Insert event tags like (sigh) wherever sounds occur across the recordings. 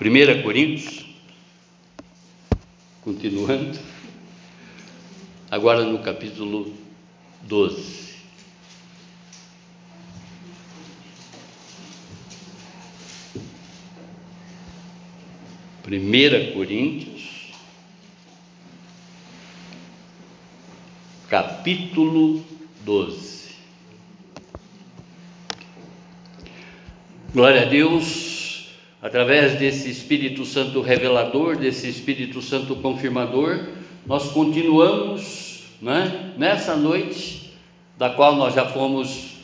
1 Coríntios, continuando, agora no capítulo 12. Primeira Coríntios, capítulo 12. Glória a Deus, através desse Espírito Santo revelador, desse Espírito Santo confirmador, nós continuamos né, nessa noite, da qual nós já fomos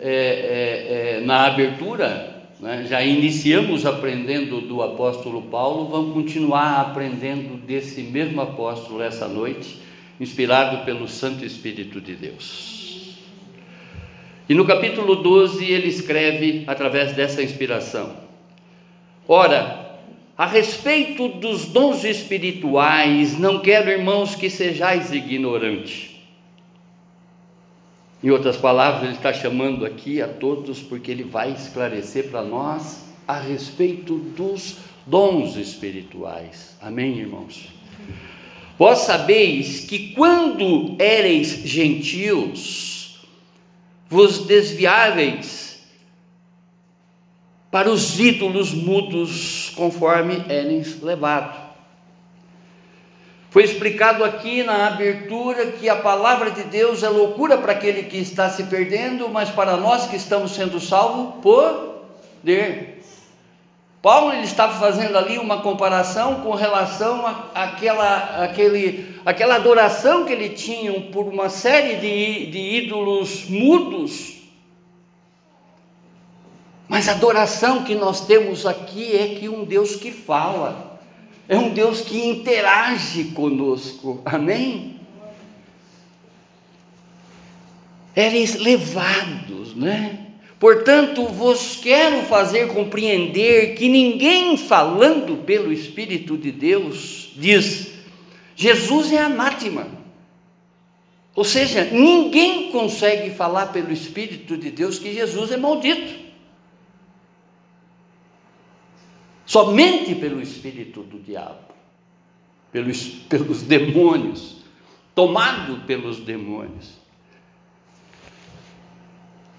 é, é, é, na abertura, né? Já iniciamos aprendendo do apóstolo Paulo, vamos continuar aprendendo desse mesmo apóstolo essa noite, inspirado pelo Santo Espírito de Deus. E no capítulo 12 ele escreve através dessa inspiração: Ora, a respeito dos dons espirituais, não quero, irmãos, que sejais ignorantes. Em outras palavras, ele está chamando aqui a todos porque ele vai esclarecer para nós a respeito dos dons espirituais. Amém, irmãos? Vós sabeis que quando éreis gentios, vos desviáveis para os ídolos mudos, conforme éreis levados. Foi explicado aqui na abertura que a palavra de Deus é loucura para aquele que está se perdendo, mas para nós que estamos sendo salvos, poder. Paulo ele estava fazendo ali uma comparação com relação àquela, àquele, àquela adoração que ele tinha por uma série de, de ídolos mudos. Mas a adoração que nós temos aqui é que um Deus que fala é um Deus que interage conosco, amém? Eres levados, né? Portanto, vos quero fazer compreender que ninguém falando pelo Espírito de Deus diz: Jesus é anátema. Ou seja, ninguém consegue falar pelo Espírito de Deus que Jesus é maldito. Somente pelo espírito do diabo, pelos, pelos demônios, tomado pelos demônios.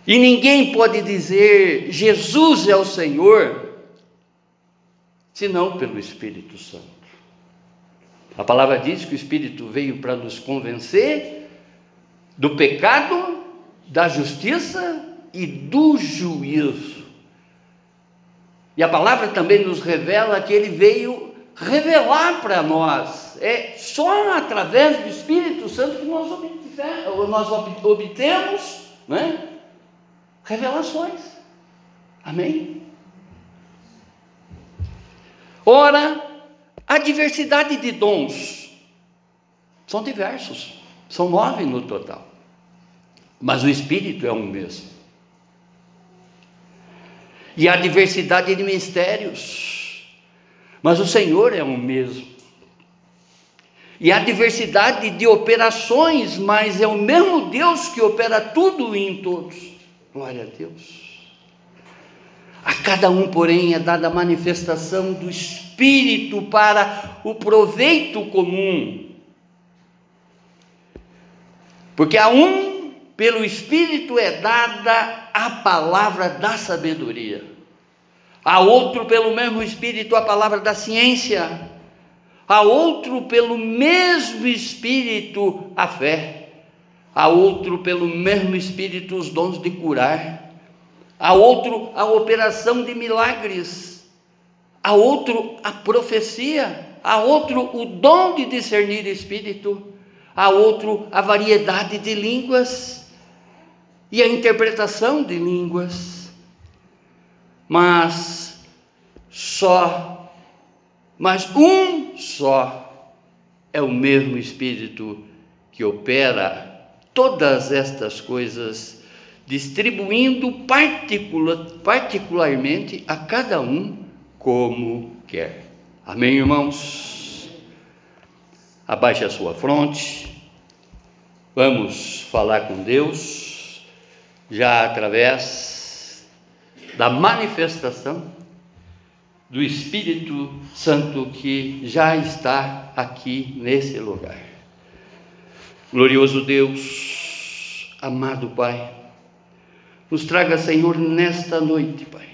E ninguém pode dizer Jesus é o Senhor, senão pelo Espírito Santo. A palavra diz que o Espírito veio para nos convencer do pecado, da justiça e do juízo. E a palavra também nos revela que ele veio revelar para nós. É só através do Espírito Santo que nós, nós obtemos né, revelações. Amém? Ora, a diversidade de dons são diversos, são nove no total, mas o Espírito é um mesmo e a diversidade de mistérios, mas o Senhor é o mesmo. E a diversidade de operações, mas é o mesmo Deus que opera tudo e em todos. Glória a Deus. A cada um, porém, é dada a manifestação do Espírito para o proveito comum. Porque a um pelo Espírito é dada a palavra da sabedoria, a outro, pelo mesmo Espírito, a palavra da ciência, a outro, pelo mesmo Espírito, a fé, a outro, pelo mesmo Espírito, os dons de curar, a outro, a operação de milagres, a outro, a profecia, a outro, o dom de discernir espírito, a outro, a variedade de línguas e a interpretação de línguas, mas só, mas um só é o mesmo Espírito que opera todas estas coisas, distribuindo particular, particularmente a cada um como quer. Amém, irmãos? Abaixe a sua fronte, vamos falar com Deus já através da manifestação do Espírito Santo que já está aqui nesse lugar. Glorioso Deus, amado Pai, nos traga, Senhor, nesta noite, Pai,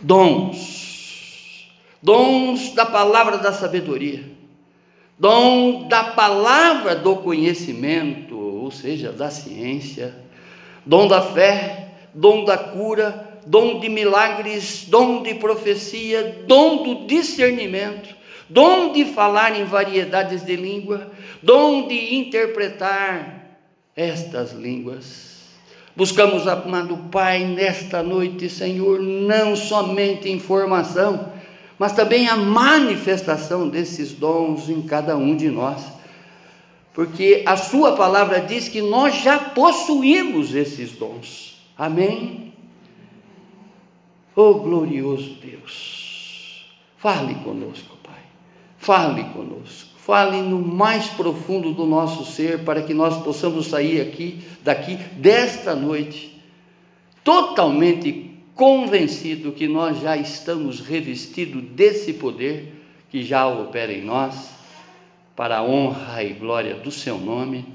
dons, dons da palavra da sabedoria, dom da palavra do conhecimento, ou seja, da ciência, dom da fé, dom da cura, dom de milagres, dom de profecia, dom do discernimento, dom de falar em variedades de língua, dom de interpretar estas línguas. Buscamos, amado Pai, nesta noite, Senhor, não somente informação, mas também a manifestação desses dons em cada um de nós. Porque a Sua palavra diz que nós já possuímos esses dons. Amém? Oh glorioso Deus, fale conosco, Pai, fale conosco. Fale no mais profundo do nosso ser para que nós possamos sair aqui, daqui, desta noite, totalmente convencido que nós já estamos revestidos desse poder que já opera em nós, para a honra e glória do Seu nome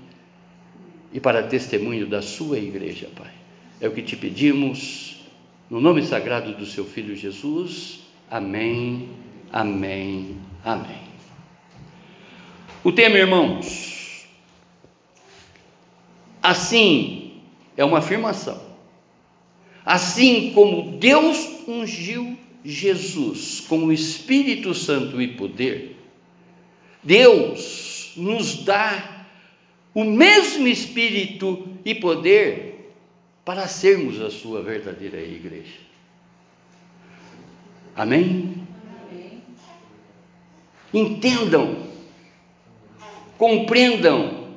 e para testemunho da Sua igreja, Pai. É o que te pedimos, no nome sagrado do Seu Filho Jesus. Amém, amém, amém. O tema, irmãos, assim é uma afirmação. Assim como Deus ungiu Jesus com o Espírito Santo e poder, Deus nos dá o mesmo Espírito e poder para sermos a sua verdadeira igreja. Amém? Entendam compreendam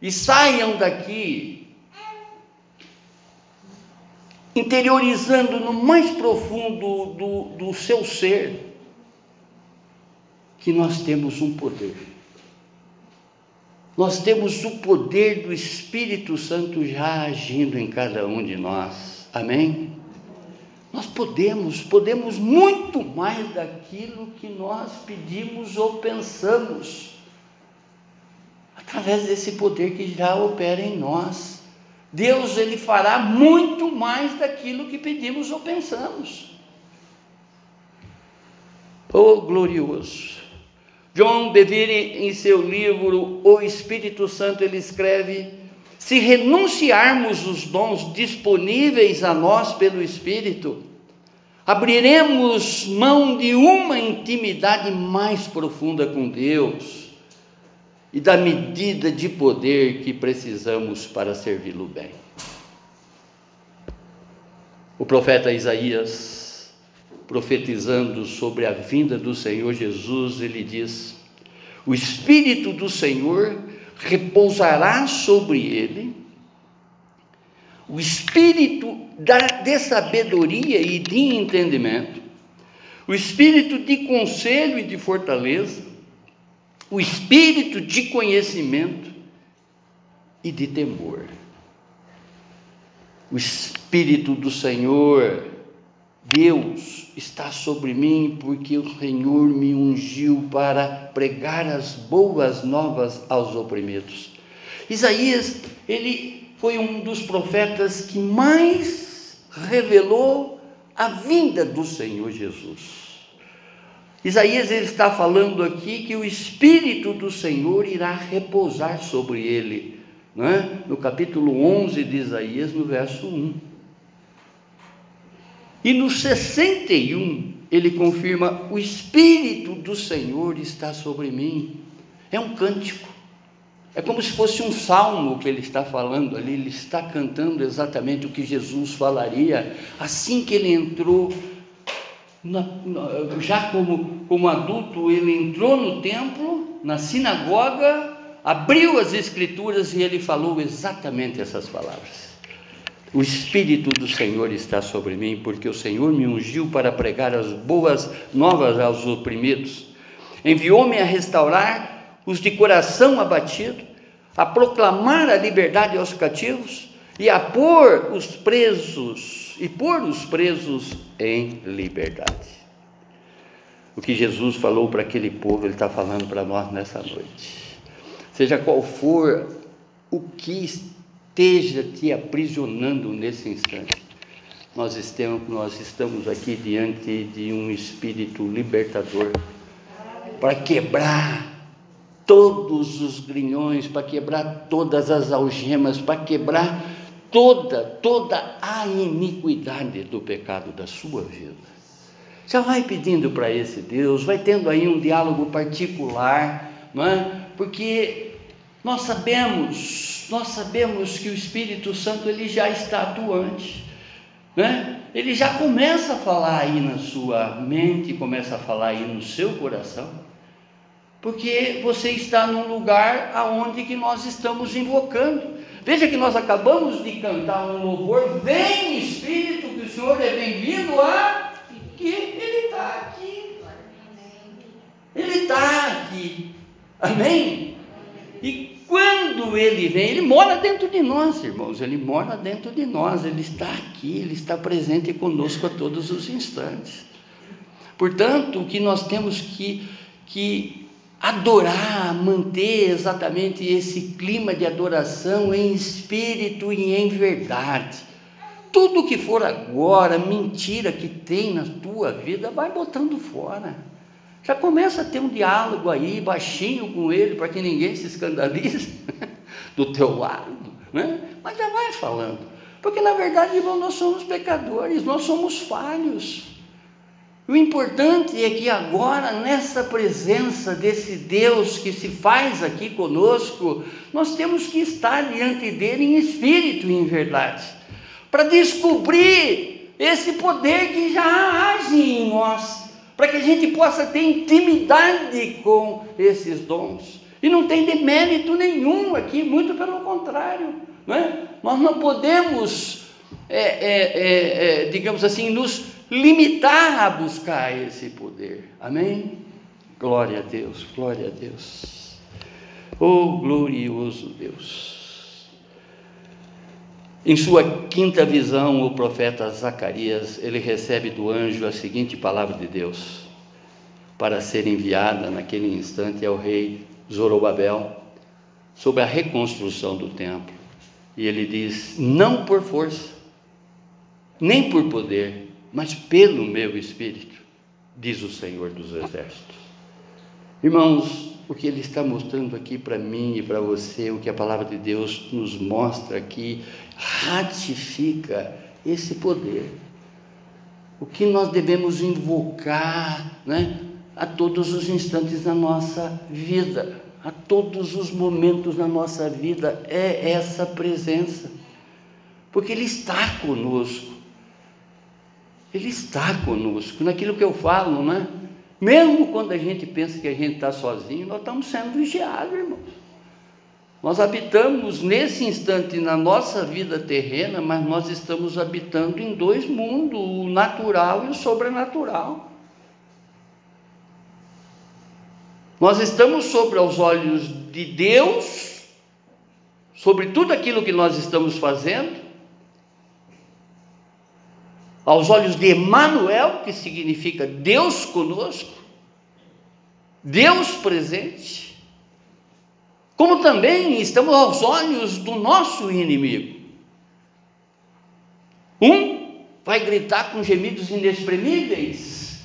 e saiam daqui interiorizando no mais profundo do, do seu ser que nós temos um poder. Nós temos o poder do Espírito Santo já agindo em cada um de nós. Amém? Nós podemos, podemos muito mais daquilo que nós pedimos ou pensamos através desse poder que já opera em nós. Deus ele fará muito mais daquilo que pedimos ou pensamos. Oh glorioso! John Bevere, em seu livro O Espírito Santo, ele escreve: se renunciarmos os dons disponíveis a nós pelo Espírito, abriremos mão de uma intimidade mais profunda com Deus e da medida de poder que precisamos para servi-lo bem. O profeta Isaías, profetizando sobre a vinda do Senhor Jesus, ele diz: O Espírito do Senhor repousará sobre ele, o Espírito da, de sabedoria e de entendimento, o Espírito de conselho e de fortaleza, o espírito de conhecimento e de temor. O Espírito do Senhor, Deus, está sobre mim, porque o Senhor me ungiu para pregar as boas novas aos oprimidos. Isaías, ele foi um dos profetas que mais revelou a vinda do Senhor Jesus. Isaías ele está falando aqui que o Espírito do Senhor irá repousar sobre ele, não é? no capítulo 11 de Isaías, no verso 1. E no 61, ele confirma: O Espírito do Senhor está sobre mim. É um cântico. É como se fosse um salmo que ele está falando ali, ele está cantando exatamente o que Jesus falaria assim que ele entrou na, na, já como, como adulto, ele entrou no templo, na sinagoga, abriu as escrituras e ele falou exatamente essas palavras. O Espírito do Senhor está sobre mim, porque o Senhor me ungiu para pregar as boas novas aos oprimidos. Enviou-me a restaurar os de coração abatido, a proclamar a liberdade aos cativos e a pôr os presos e pôr os presos em liberdade. O que Jesus falou para aquele povo, Ele está falando para nós nessa noite. Seja qual for o que esteja te aprisionando nesse instante, nós estamos, nós estamos aqui diante de um Espírito libertador para quebrar todos os grilhões, para quebrar todas as algemas, para quebrar toda, toda a iniquidade do pecado da sua vida. Já vai pedindo para esse Deus, vai tendo aí um diálogo particular, não é? Porque nós sabemos, nós sabemos que o Espírito Santo ele já está atuante, né? Ele já começa a falar aí na sua mente, começa a falar aí no seu coração, porque você está num lugar aonde que nós estamos invocando. Veja que nós acabamos de cantar um louvor, vem Espírito, que o Senhor é bem-vindo aqui. Ele está aqui. Ele está aqui. Amém? E quando ele vem, ele mora dentro de nós, irmãos. Ele mora dentro de nós. Ele está aqui, ele está presente conosco a todos os instantes. Portanto, o que nós temos que, que adorar, manter exatamente esse clima de adoração em espírito e em verdade. Tudo que for agora, mentira que tem na tua vida, vai botando fora. Já começa a ter um diálogo aí, baixinho com ele, para que ninguém se escandalize (laughs) do teu lado, né? mas já vai falando. Porque na verdade, irmão, nós somos pecadores, nós somos falhos. O importante é que agora, nessa presença desse Deus que se faz aqui conosco, nós temos que estar diante dele em espírito e em verdade, para descobrir esse poder que já age em nós, para que a gente possa ter intimidade com esses dons. E não tem demérito nenhum aqui, muito pelo contrário. Não é? Nós não podemos, é, é, é, é digamos assim, nos limitar a buscar esse poder. Amém? Glória a Deus, glória a Deus. Oh, glorioso Deus. Em sua quinta visão, o profeta Zacarias, ele recebe do anjo a seguinte palavra de Deus, para ser enviada naquele instante ao rei Zorobabel, sobre a reconstrução do templo. E ele diz: não por força, nem por poder, mas pelo meu espírito, diz o Senhor dos Exércitos. Irmãos, o que Ele está mostrando aqui para mim e para você, o que a palavra de Deus nos mostra aqui, ratifica esse poder. O que nós devemos invocar né, a todos os instantes da nossa vida, a todos os momentos da nossa vida, é essa presença, porque Ele está conosco. Ele está conosco, naquilo que eu falo, né? Mesmo quando a gente pensa que a gente está sozinho, nós estamos sendo vigiados, irmãos. Nós habitamos nesse instante na nossa vida terrena, mas nós estamos habitando em dois mundos, o natural e o sobrenatural. Nós estamos sobre os olhos de Deus, sobre tudo aquilo que nós estamos fazendo, aos olhos de Emmanuel, que significa Deus conosco, Deus presente, como também estamos aos olhos do nosso inimigo. Um vai gritar com gemidos inexprimíveis: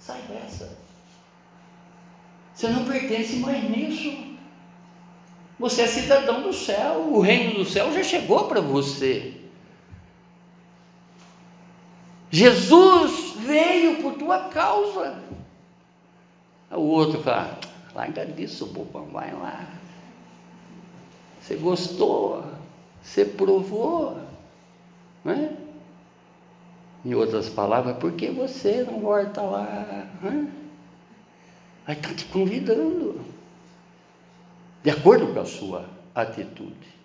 sai dessa. Você não pertence mais nisso. Você é cidadão do céu, o reino do céu já chegou para você. Jesus veio por tua causa. O outro fala, larga disso, bobão, vai lá. Você gostou, você provou, não é? Em outras palavras, por que você não volta lá? Aí está te convidando, de acordo com a sua atitude.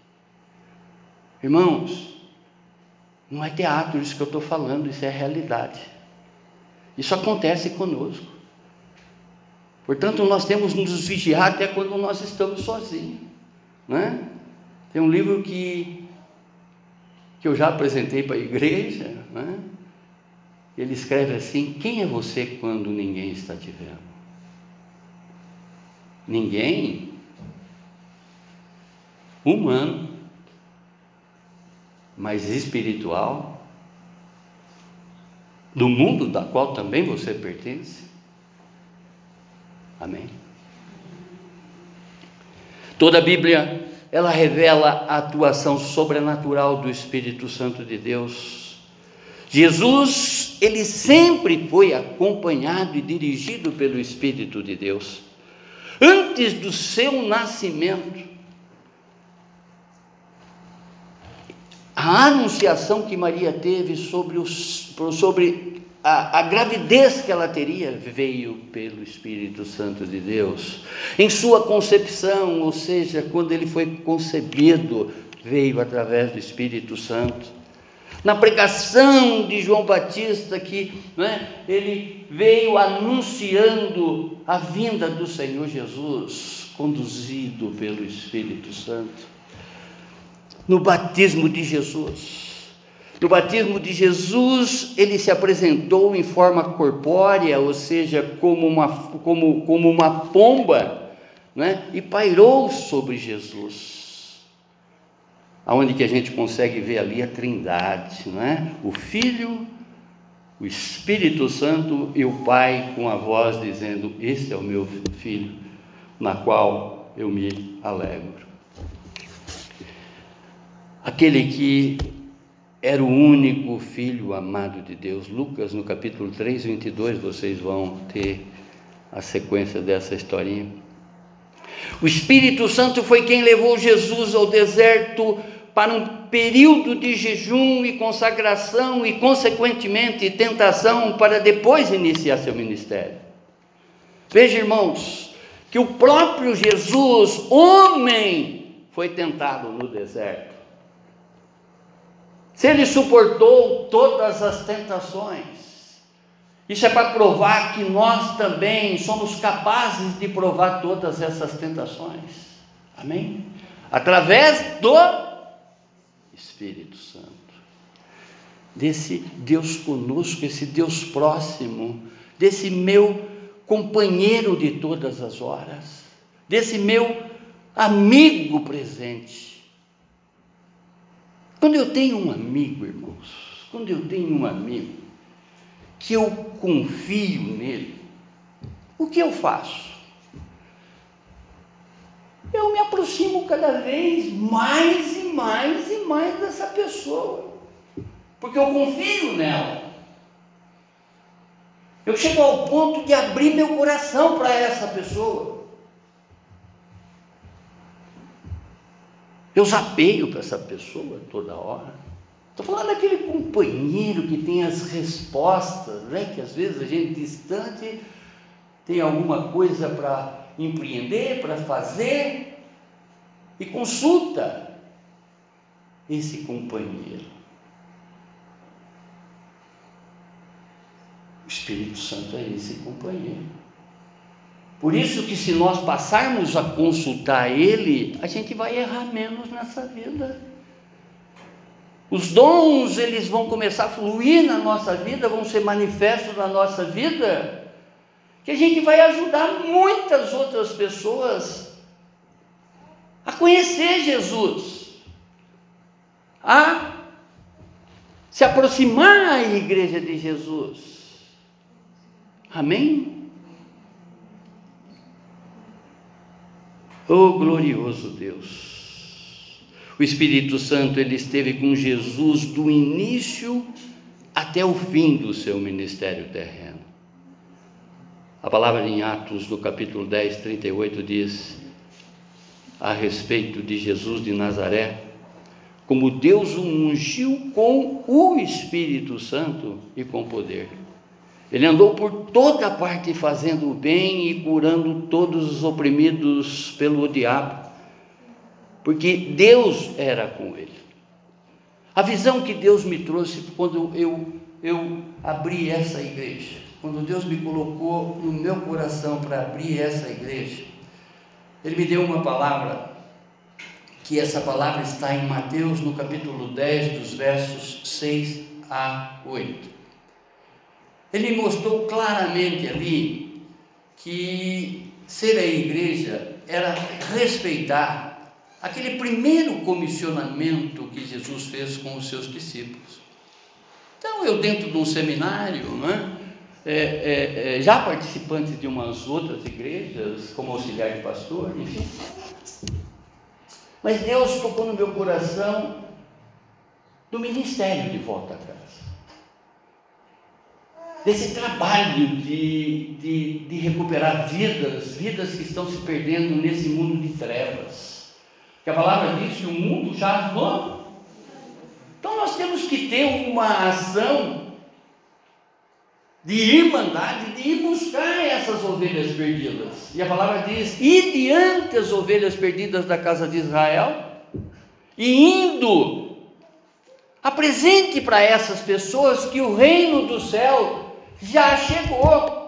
Irmãos, não é teatro isso que eu estou falando, isso é realidade. Isso acontece conosco. Portanto, nós temos nos vigiar até quando nós estamos sozinhos. Né? Tem um livro que, que eu já apresentei para a igreja, né? ele escreve assim: Quem é você quando ninguém está te vendo? Ninguém humano, mas espiritual, do mundo da qual também você pertence. Amém. Toda a Bíblia ela revela a atuação sobrenatural do Espírito Santo de Deus. Jesus, ele sempre foi acompanhado e dirigido pelo Espírito de Deus. Antes do seu nascimento, a anunciação que Maria teve sobre, os, sobre a, a, gravidez que ela teria veio pelo Espírito Santo de Deus. Em sua concepção, ou seja, quando ele foi concebido, veio através do Espírito Santo. Na pregação de João Batista, que né, ele veio anunciando a vinda do Senhor Jesus, conduzido pelo Espírito Santo no batismo de Jesus. No batismo de Jesus, ele se apresentou em forma corpórea, ou seja, como uma, como, como uma pomba, né? e pairou sobre Jesus. Aonde que a gente consegue ver ali a trindade, não é? O Filho, o Espírito Santo e o Pai com a voz dizendo: Este é o meu filho, na qual eu me alegro aquele que era o único filho amado de Deus. Lucas, no capítulo 3, 22, vocês vão ter a sequência dessa historinha. O Espírito Santo foi quem levou Jesus ao deserto para um período de jejum e consagração e, consequentemente, tentação para depois iniciar seu ministério. Veja, irmãos, que o próprio Jesus, homem, foi tentado no deserto. Se ele suportou todas as tentações, isso é para provar que nós também somos capazes de provar todas essas tentações. Amém? Através do Espírito Santo. Desse Deus conosco, esse Deus próximo, desse meu companheiro de todas as horas, desse meu amigo presente quando eu tenho um amigo, irmãos, quando eu tenho um amigo que eu confio nele, o que eu faço? Eu me aproximo cada vez mais e mais e mais dessa pessoa, porque eu confio nela. Eu chego ao ponto de abrir meu coração para essa pessoa. Eu zapeio para essa pessoa toda hora. Estou falando daquele companheiro que tem as respostas, né? que às vezes a gente distante tem alguma coisa para empreender, para fazer, e consulta esse companheiro. O Espírito Santo é esse companheiro. Por isso que se nós passarmos a consultar Ele, a gente vai errar menos nessa vida. Os dons, eles vão começar a fluir na nossa vida, vão ser manifestos na nossa vida, que a gente vai ajudar muitas outras pessoas a conhecer Jesus, a se aproximar à igreja de Jesus. Amém? Oh glorioso Deus! O Espírito Santo ele esteve com Jesus do início até o fim do seu ministério terreno. A palavra em Atos, no capítulo 10, 38, diz a respeito de Jesus de Nazaré, como Deus o ungiu com o Espírito Santo e com poder ele andou por toda parte fazendo o bem e curando todos os oprimidos pelo diabo, porque Deus era com ele. A visão que Deus me trouxe quando eu, eu abri essa igreja, quando Deus me colocou no meu coração para abrir essa igreja, Ele me deu uma palavra que essa palavra está em Mateus, no capítulo 10, dos versos 6 a 8. Ele mostrou claramente ali que ser a igreja era respeitar aquele primeiro comissionamento que Jesus fez com os seus discípulos. Então, eu, dentro de um seminário, né, é, é, é, já participante de umas outras igrejas, como auxiliar de pastor, enfim. Mas Deus tocou no meu coração do ministério de volta à casa. Desse trabalho de, de, de recuperar vidas, vidas que estão se perdendo nesse mundo de trevas. Que a palavra diz que o mundo já no então nós temos que ter uma ação de irmandade, de ir buscar essas ovelhas perdidas. E a palavra diz: e diante as ovelhas perdidas da casa de Israel, e indo, apresente para essas pessoas que o reino do céu já chegou.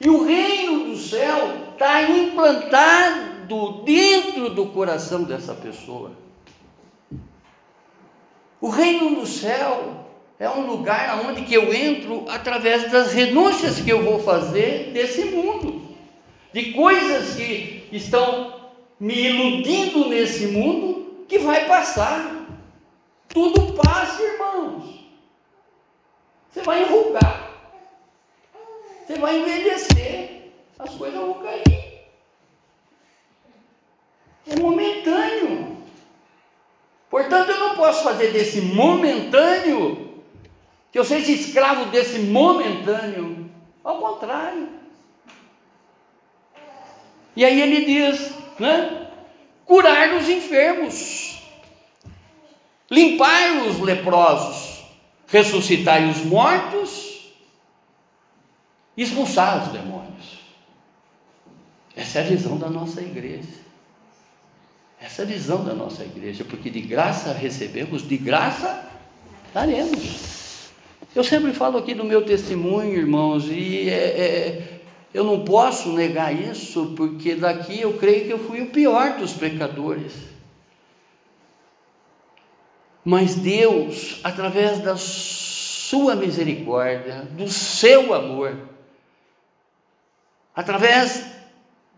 E o reino do céu está implantado dentro do coração dessa pessoa. O reino do céu é um lugar onde que eu entro através das renúncias que eu vou fazer desse mundo, de coisas que estão me iludindo nesse mundo que vai passar. Tudo passa, irmãos. Você vai enrugar, você vai envelhecer, as coisas vão cair. É momentâneo. Portanto, eu não posso fazer desse momentâneo, que eu seja escravo desse momentâneo. Ao contrário. E aí ele diz, né? Curar os enfermos, limpar os leprosos, ressuscitar os mortos, expulsar os demônios. Essa é a visão da nossa igreja. Essa é a visão da nossa igreja, porque de graça recebemos, de graça daremos. Eu sempre falo aqui do meu testemunho, irmãos, e é, é, eu não posso negar isso, porque daqui eu creio que eu fui o pior dos pecadores. Mas Deus, através da sua misericórdia, do seu amor, através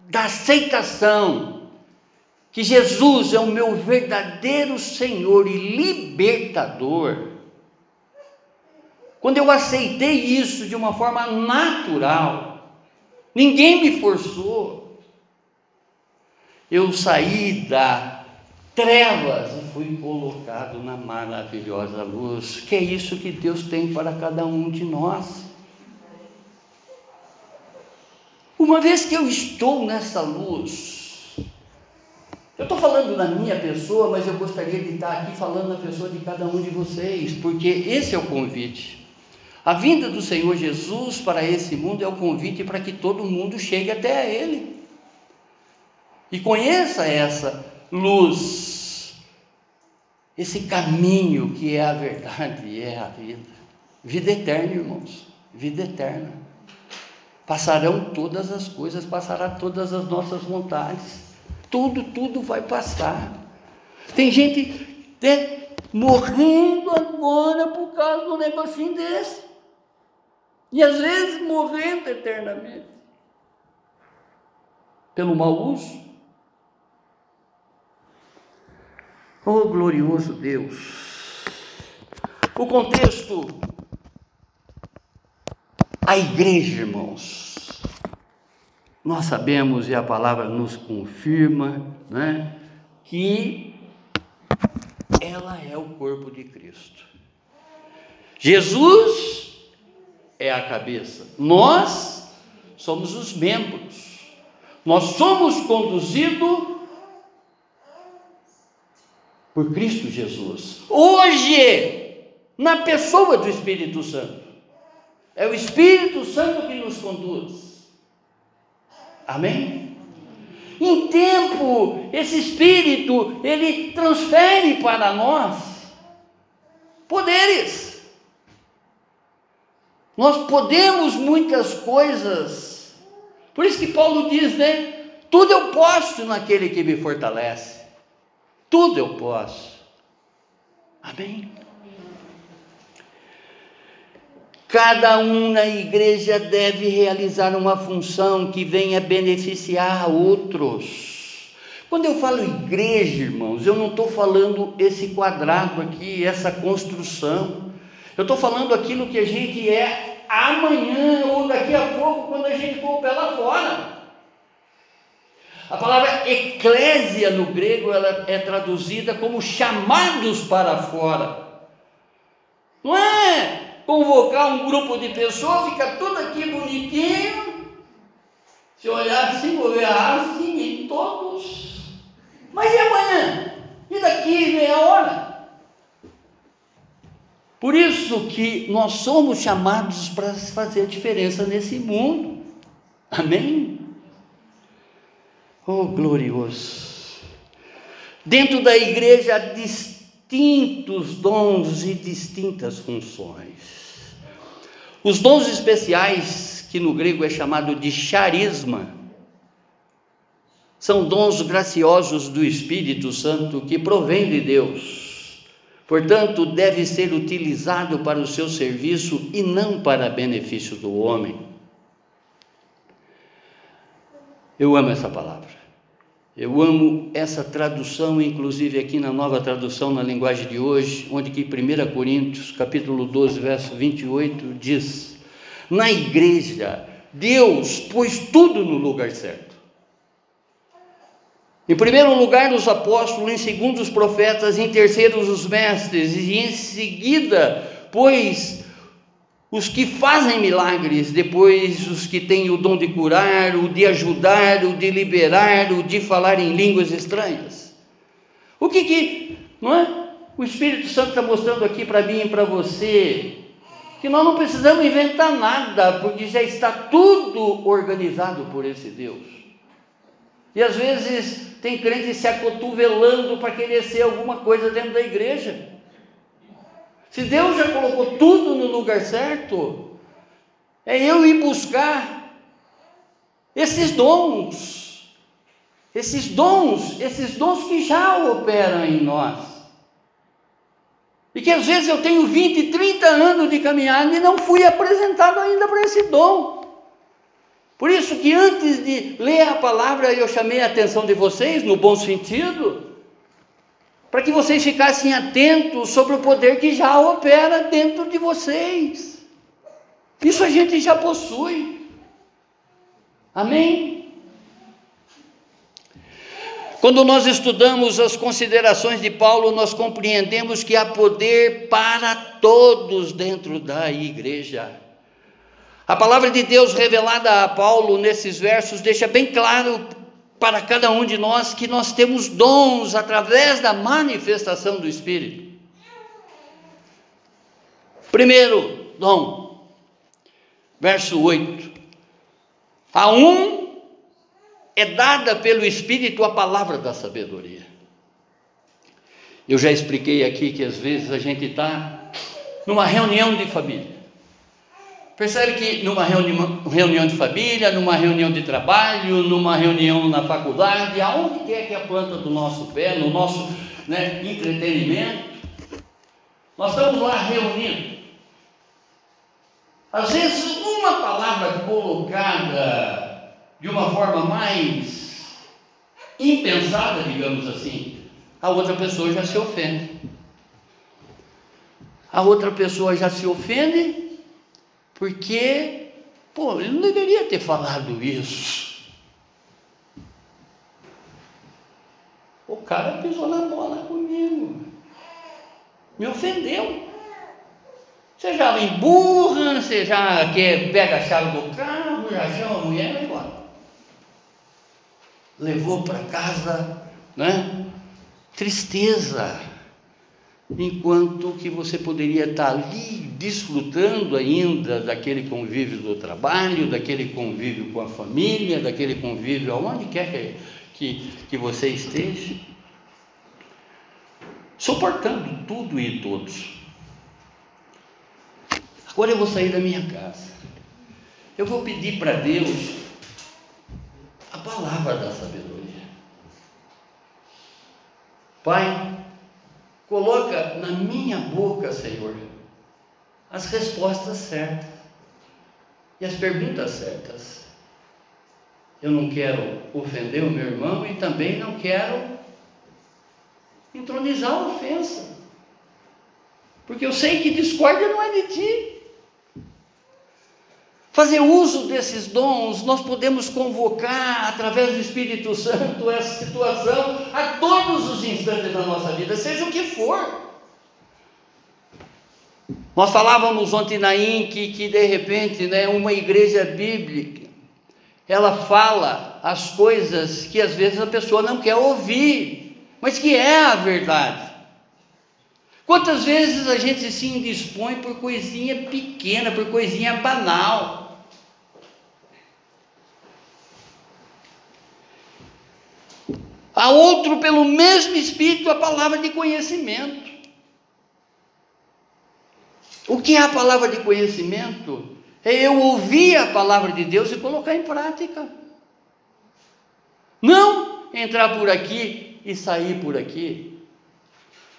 da aceitação que Jesus é o meu verdadeiro Senhor e libertador, quando eu aceitei isso de uma forma natural, ninguém me forçou, eu saí da trevas e fui colocado na maravilhosa luz, que é isso que Deus tem para cada um de nós. Uma vez que eu estou nessa luz, eu estou falando da minha pessoa, mas eu gostaria de estar aqui falando da pessoa de cada um de vocês, porque esse é o convite. A vinda do Senhor Jesus para esse mundo é o convite para que todo mundo chegue até Ele e conheça essa luz, esse caminho que é a verdade e é a vida. Vida eterna, irmãos, vida eterna. Passarão todas as coisas, passará todas as nossas vontades. Tudo, tudo vai passar. Tem gente né, morrendo agora por causa de um negocinho desse. E às vezes morrendo eternamente. Pelo mau uso. Oh glorioso Deus. O contexto, a igreja, irmãos nós sabemos e a palavra nos confirma, né, que ela é o corpo de Cristo. Jesus é a cabeça, nós somos os membros. Nós somos conduzidos por Cristo Jesus. Hoje, na pessoa do Espírito Santo. É o Espírito Santo que nos conduz. Amém? Em tempo, esse Espírito, ele transfere para nós poderes. Nós podemos muitas coisas. Por isso que Paulo diz, né? Tudo eu posso naquele que me fortalece. Tudo eu posso. Amém? Cada um na igreja deve realizar uma função que venha beneficiar outros. Quando eu falo igreja, irmãos, eu não estou falando esse quadrado aqui, essa construção. Eu estou falando aquilo que a gente é amanhã ou daqui a pouco, quando a gente pé lá fora. A palavra eclésia no grego ela é traduzida como chamados para fora. Não é convocar um grupo de pessoas, fica tudo aqui bonitinho. Se olhar assim, vou ver assim em todos. Mas e amanhã? E daqui meia hora? Por isso que nós somos chamados para fazer diferença nesse mundo. Amém? Oh, glorioso! Dentro da igreja há distintos dons e distintas funções. Os dons especiais, que no grego é chamado de charisma, são dons graciosos do Espírito Santo que provém de Deus. Portanto, deve ser utilizado para o seu serviço e não para benefício do homem. Eu amo essa palavra. Eu amo essa tradução, inclusive aqui na nova tradução na linguagem de hoje, onde que 1 Coríntios, capítulo 12, verso 28 diz: Na igreja, Deus pôs tudo no lugar certo. Em primeiro lugar, os apóstolos, em segundo, os profetas, em terceiro, os mestres, e em seguida, pois os que fazem milagres, depois os que têm o dom de curar, o de ajudar, o de liberar, o de falar em línguas estranhas. O que que, não é? O Espírito Santo está mostrando aqui para mim e para você que nós não precisamos inventar nada, porque já está tudo organizado por esse Deus. E às vezes tem crente se acotovelando para querer ser alguma coisa dentro da igreja. Se Deus já colocou tudo no lugar certo, é eu ir buscar esses dons, esses dons, esses dons que já operam em nós. E que às vezes eu tenho 20, 30 anos de caminhada e não fui apresentado ainda para esse dom. Por isso que antes de ler a palavra eu chamei a atenção de vocês, no bom sentido, para que vocês ficassem atentos sobre o poder que já opera dentro de vocês. Isso a gente já possui. Amém? Quando nós estudamos as considerações de Paulo, nós compreendemos que há poder para todos dentro da igreja. A palavra de Deus revelada a Paulo nesses versos deixa bem claro para cada um de nós que nós temos dons através da manifestação do Espírito. Primeiro dom, verso 8: A um é dada pelo Espírito a palavra da sabedoria. Eu já expliquei aqui que às vezes a gente está numa reunião de família. Percebe que numa reunião, reunião de família, numa reunião de trabalho, numa reunião na faculdade, aonde quer que a planta do nosso pé, no nosso né, entretenimento, nós estamos lá reunindo. Às vezes, uma palavra colocada de uma forma mais impensada, digamos assim, a outra pessoa já se ofende. A outra pessoa já se ofende porque, pô, ele não deveria ter falado isso. O cara pisou na bola comigo. Me ofendeu. Você já emburra, você já quer, pega a chave do carro, já chama a mulher e vai. Levou para casa, né? Tristeza enquanto que você poderia estar ali desfrutando ainda daquele convívio do trabalho, daquele convívio com a família, daquele convívio aonde quer que, que, que você esteja, suportando tudo e todos. Agora eu vou sair da minha casa, eu vou pedir para Deus a palavra da sabedoria. Pai, coloca na minha boca, Senhor, as respostas certas e as perguntas certas. Eu não quero ofender o meu irmão e também não quero entronizar a ofensa. Porque eu sei que discórdia não é de ti. Fazer uso desses dons, nós podemos convocar através do Espírito Santo essa situação a todos os instantes da nossa vida, seja o que for. Nós falávamos ontem na INC que de repente, né, uma igreja bíblica, ela fala as coisas que às vezes a pessoa não quer ouvir, mas que é a verdade. Quantas vezes a gente se indispõe por coisinha pequena, por coisinha banal? A outro, pelo mesmo Espírito, a palavra de conhecimento. O que é a palavra de conhecimento? É eu ouvir a palavra de Deus e colocar em prática. Não entrar por aqui e sair por aqui.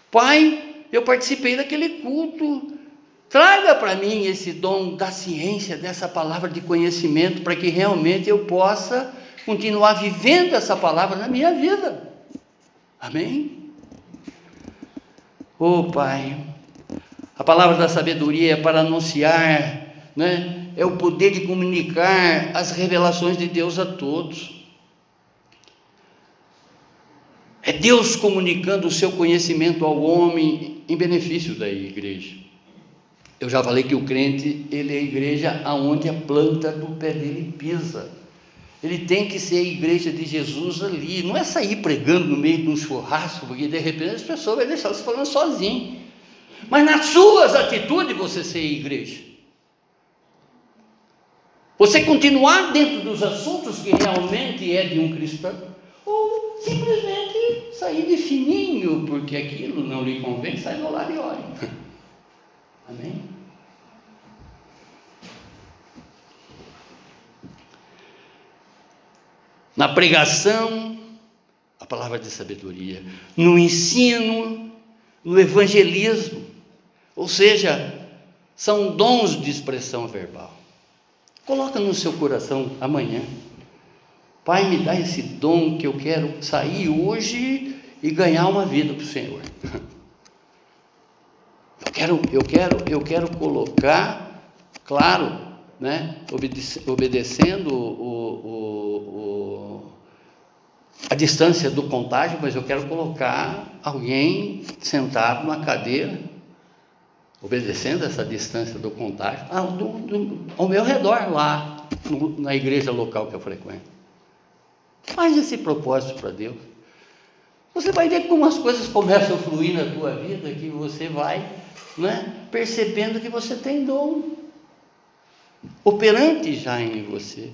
Pai, eu participei daquele culto. Traga para mim esse dom da ciência, dessa palavra de conhecimento, para que realmente eu possa continuar vivendo essa palavra na minha vida. Amém? Oh Pai, a palavra da sabedoria é para anunciar, né? é o poder de comunicar as revelações de Deus a todos. É Deus comunicando o seu conhecimento ao homem em benefício da igreja. Eu já falei que o crente, ele é a igreja aonde a planta do pé dele pisa. Ele tem que ser a igreja de Jesus ali. Não é sair pregando no meio de um churrasco, porque de repente as pessoas vão deixar você falando sozinho. Mas nas suas atitudes você ser a igreja. Você continuar dentro dos assuntos que realmente é de um cristão, ou simplesmente sair de fininho, porque aquilo não lhe convém, sai do lado e olhe. (laughs) Amém? Na pregação, a palavra de sabedoria. No ensino, no evangelismo. Ou seja, são dons de expressão verbal. Coloca no seu coração amanhã. Pai, me dá esse dom que eu quero sair hoje e ganhar uma vida para o Senhor. (laughs) Eu quero, eu quero, eu quero colocar, claro, né, obedecendo o, a distância do contágio, mas eu quero colocar alguém sentado numa cadeira, obedecendo essa distância do contágio, ao, do, do, ao meu redor lá, no, na igreja local que eu frequento. Faz esse propósito para Deus. Você vai ver como as coisas começam a fluir na tua vida, que você vai né, percebendo que você tem dom operante já em você.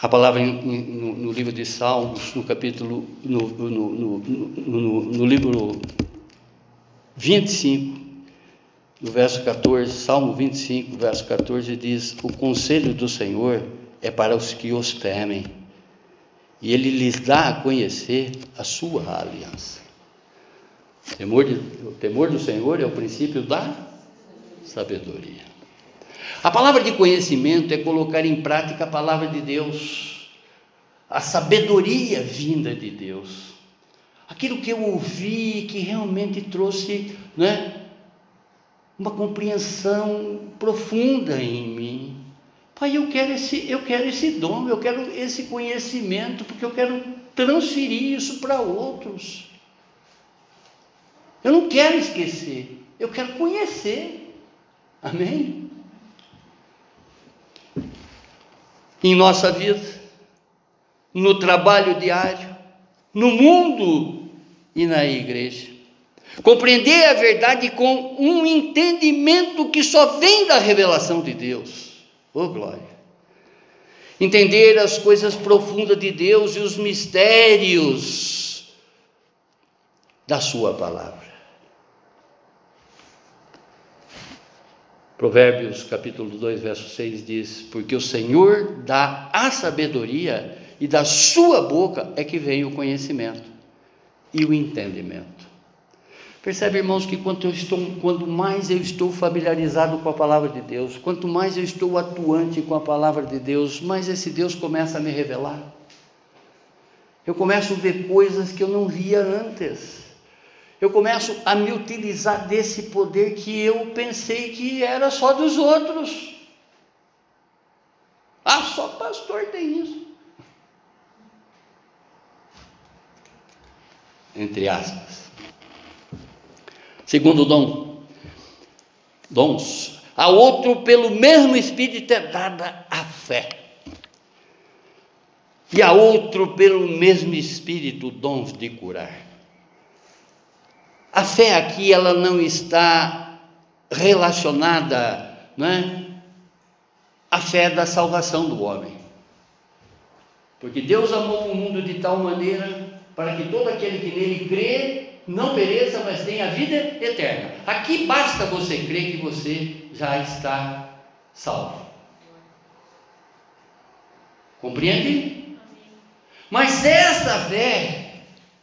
A palavra em, no, no, livro de Salmos, no capítulo, no, no, no, no livro 25, no verso 14, Salmo 25, verso 14, diz: O conselho do Senhor é para os que os temem, e ele lhes dá a conhecer a sua aliança. O temor, de, o temor do Senhor é o princípio da sabedoria. A palavra de conhecimento é colocar em prática a palavra de Deus, a sabedoria vinda de Deus. Aquilo que eu ouvi, que realmente trouxe né, uma compreensão profunda em mim. Pai, eu quero esse, eu quero esse dom, eu quero esse conhecimento, porque eu quero transferir isso para outros. Eu não quero esquecer, eu quero conhecer. Amém? Em nossa vida, no trabalho diário, no mundo e na igreja. Compreender a verdade com um entendimento que só vem da revelação de Deus. Oh, glória! Entender as coisas profundas de Deus e os mistérios da Sua palavra. Provérbios capítulo 2, verso 6 diz: Porque o Senhor dá a sabedoria e da sua boca é que vem o conhecimento e o entendimento. Percebe, irmãos, que quanto, estou, quanto mais eu estou familiarizado com a palavra de Deus, quanto mais eu estou atuante com a palavra de Deus, mais esse Deus começa a me revelar. Eu começo a ver coisas que eu não via antes. Eu começo a me utilizar desse poder que eu pensei que era só dos outros. Ah, só pastor tem isso. Entre aspas. Segundo dom, dons. A outro, pelo mesmo Espírito, é dada a fé. E a outro, pelo mesmo Espírito, dons de curar. A fé aqui, ela não está relacionada, não é? A fé da salvação do homem. Porque Deus amou o mundo de tal maneira para que todo aquele que nele crê não pereça, mas tenha vida eterna. Aqui basta você crer que você já está salvo. Compreende? Mas essa fé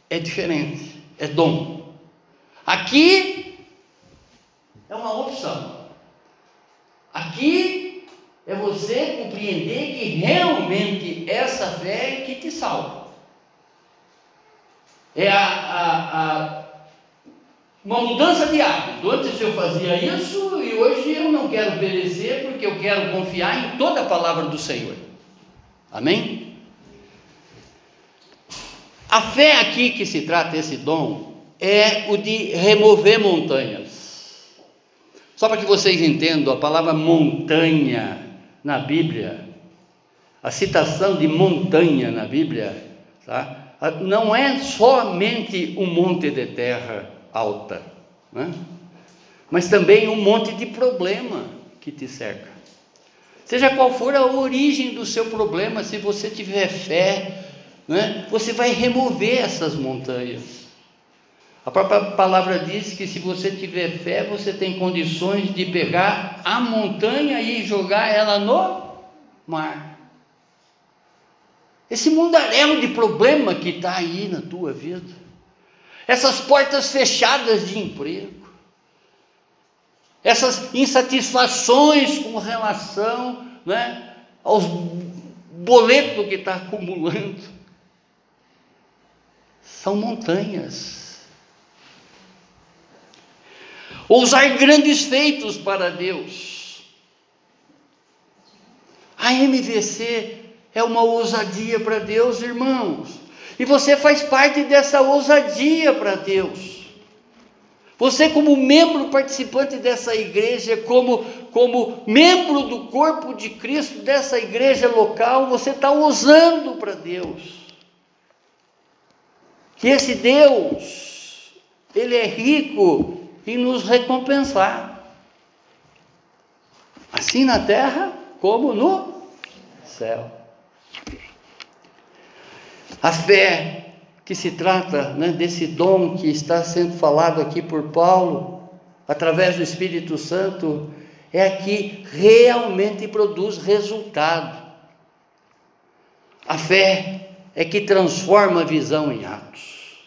é diferente, é dom. Aqui é uma opção. Aqui é você compreender que realmente essa fé é que te salva. É a, a, a, uma mudança de hábito. Antes eu fazia isso e hoje eu não quero perecer porque eu quero confiar em toda a palavra do Senhor. Amém? A fé aqui que se trata esse dom é o de remover montanhas. Só para que vocês entendam, a palavra montanha na Bíblia, a citação de montanha na Bíblia, tá? Não é somente um monte de terra alta, né? mas também um monte de problema que te cerca. Seja qual for a origem do seu problema, se você tiver fé, né, você vai remover essas montanhas. A própria palavra diz que se você tiver fé, você tem condições de pegar a montanha e jogar ela no mar. Esse mundaréu de problema que está aí na tua vida, essas portas fechadas de emprego, essas insatisfações com relação né, aos boletos que está acumulando, são montanhas. Ousar grandes feitos para Deus. A MVC é uma ousadia para Deus, irmãos. E você faz parte dessa ousadia para Deus. Você, como membro participante dessa igreja, como, como membro do corpo de Cristo dessa igreja local, você está ousando para Deus. Que esse Deus, Ele é rico em nos recompensar, assim na terra como no céu. A fé que se trata né, desse dom que está sendo falado aqui por Paulo, através do Espírito Santo, é a que realmente produz resultado. A fé é que transforma a visão em atos.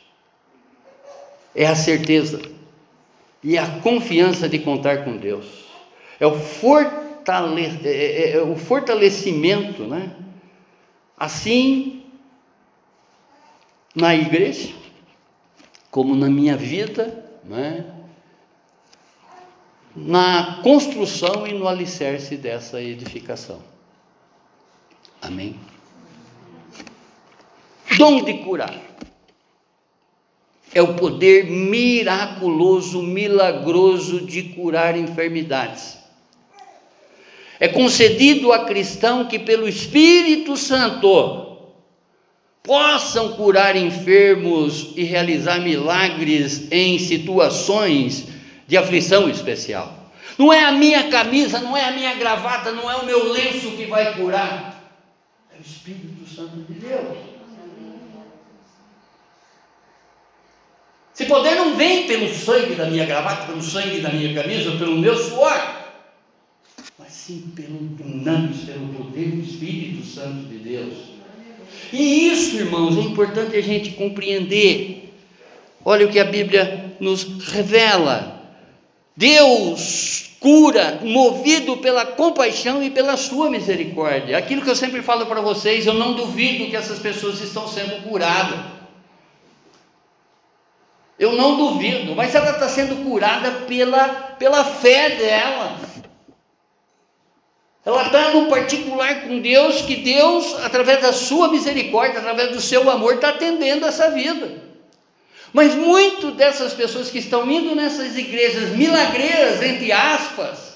É a certeza e a confiança de contar com Deus. É o, fortale é, é, é o fortalecimento, né? Assim na igreja, como na minha vida, né? na construção e no alicerce dessa edificação. Amém? Dom de curar é o poder miraculoso, milagroso de curar enfermidades. É concedido a cristão que, pelo Espírito Santo, possam curar enfermos e realizar milagres em situações de aflição especial. Não é a minha camisa, não é a minha gravata, não é o meu lenço que vai curar, é o Espírito Santo de Deus. Se poder não vem pelo sangue da minha gravata, pelo sangue da minha camisa, pelo meu suor, mas sim pelo dunamis, pelo poder do Espírito Santo de Deus. E isso, irmãos, é importante a gente compreender. Olha o que a Bíblia nos revela. Deus cura, movido pela compaixão e pela sua misericórdia. Aquilo que eu sempre falo para vocês, eu não duvido que essas pessoas estão sendo curadas. Eu não duvido, mas ela está sendo curada pela, pela fé dela. Ela está num particular com Deus, que Deus, através da sua misericórdia, através do seu amor, está atendendo essa vida. Mas muito dessas pessoas que estão indo nessas igrejas milagreiras, entre aspas,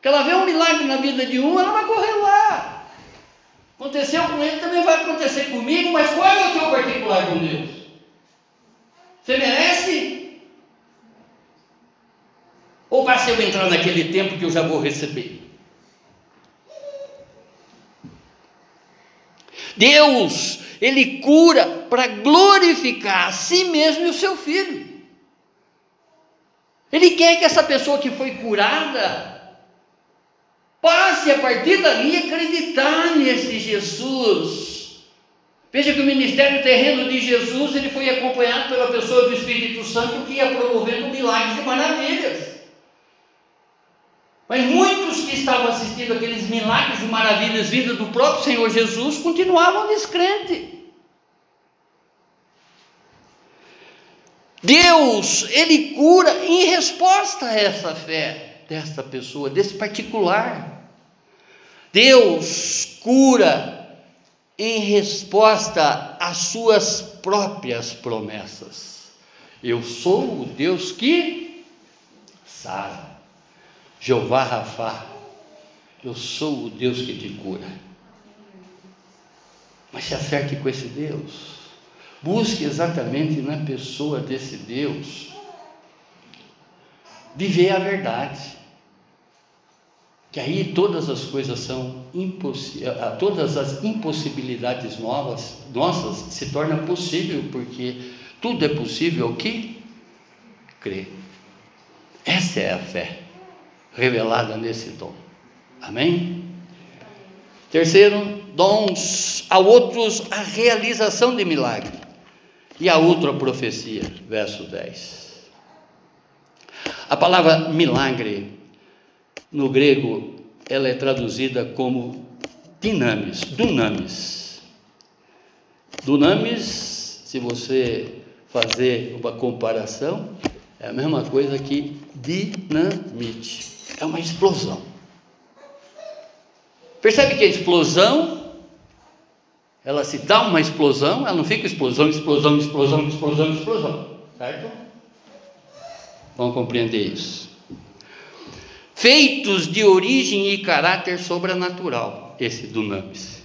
que ela vê um milagre na vida de um, ela vai correr lá. Aconteceu com ele, também vai acontecer comigo, mas qual é o teu particular com Deus? Você merece? Ou basta eu entrar naquele tempo que eu já vou receber? Deus, Ele cura para glorificar a si mesmo e o seu filho. Ele quer que essa pessoa que foi curada passe a partir dali a acreditar nesse Jesus. Veja que o ministério terreno de Jesus ele foi acompanhado pela pessoa do Espírito Santo que ia promovendo milagres e maravilhas. Mas muitos que estavam assistindo aqueles milagres e maravilhas vindas do próprio Senhor Jesus continuavam descrentes. Deus, Ele cura em resposta a essa fé desta pessoa, desse particular. Deus cura em resposta às suas próprias promessas. Eu sou o Deus que sara. Jeová Rafá, eu sou o Deus que te cura. Mas se acerte com esse Deus. Busque exatamente na pessoa desse Deus viver a verdade. Que aí todas as coisas são todas as impossibilidades novas, nossas se tornam possível, porque tudo é possível que crê. Essa é a fé revelada nesse dom. Amém? Terceiro, dons a outros a realização de milagre. E a outra profecia, verso 10. A palavra milagre no grego ela é traduzida como dinamis, dunamis. Dunamis, se você fazer uma comparação, é a mesma coisa que dinamite é uma explosão. Percebe que a explosão, ela se dá uma explosão, ela não fica explosão, explosão, explosão, explosão, explosão, certo? Vamos compreender isso. Feitos de origem e caráter sobrenatural, esse dunamis.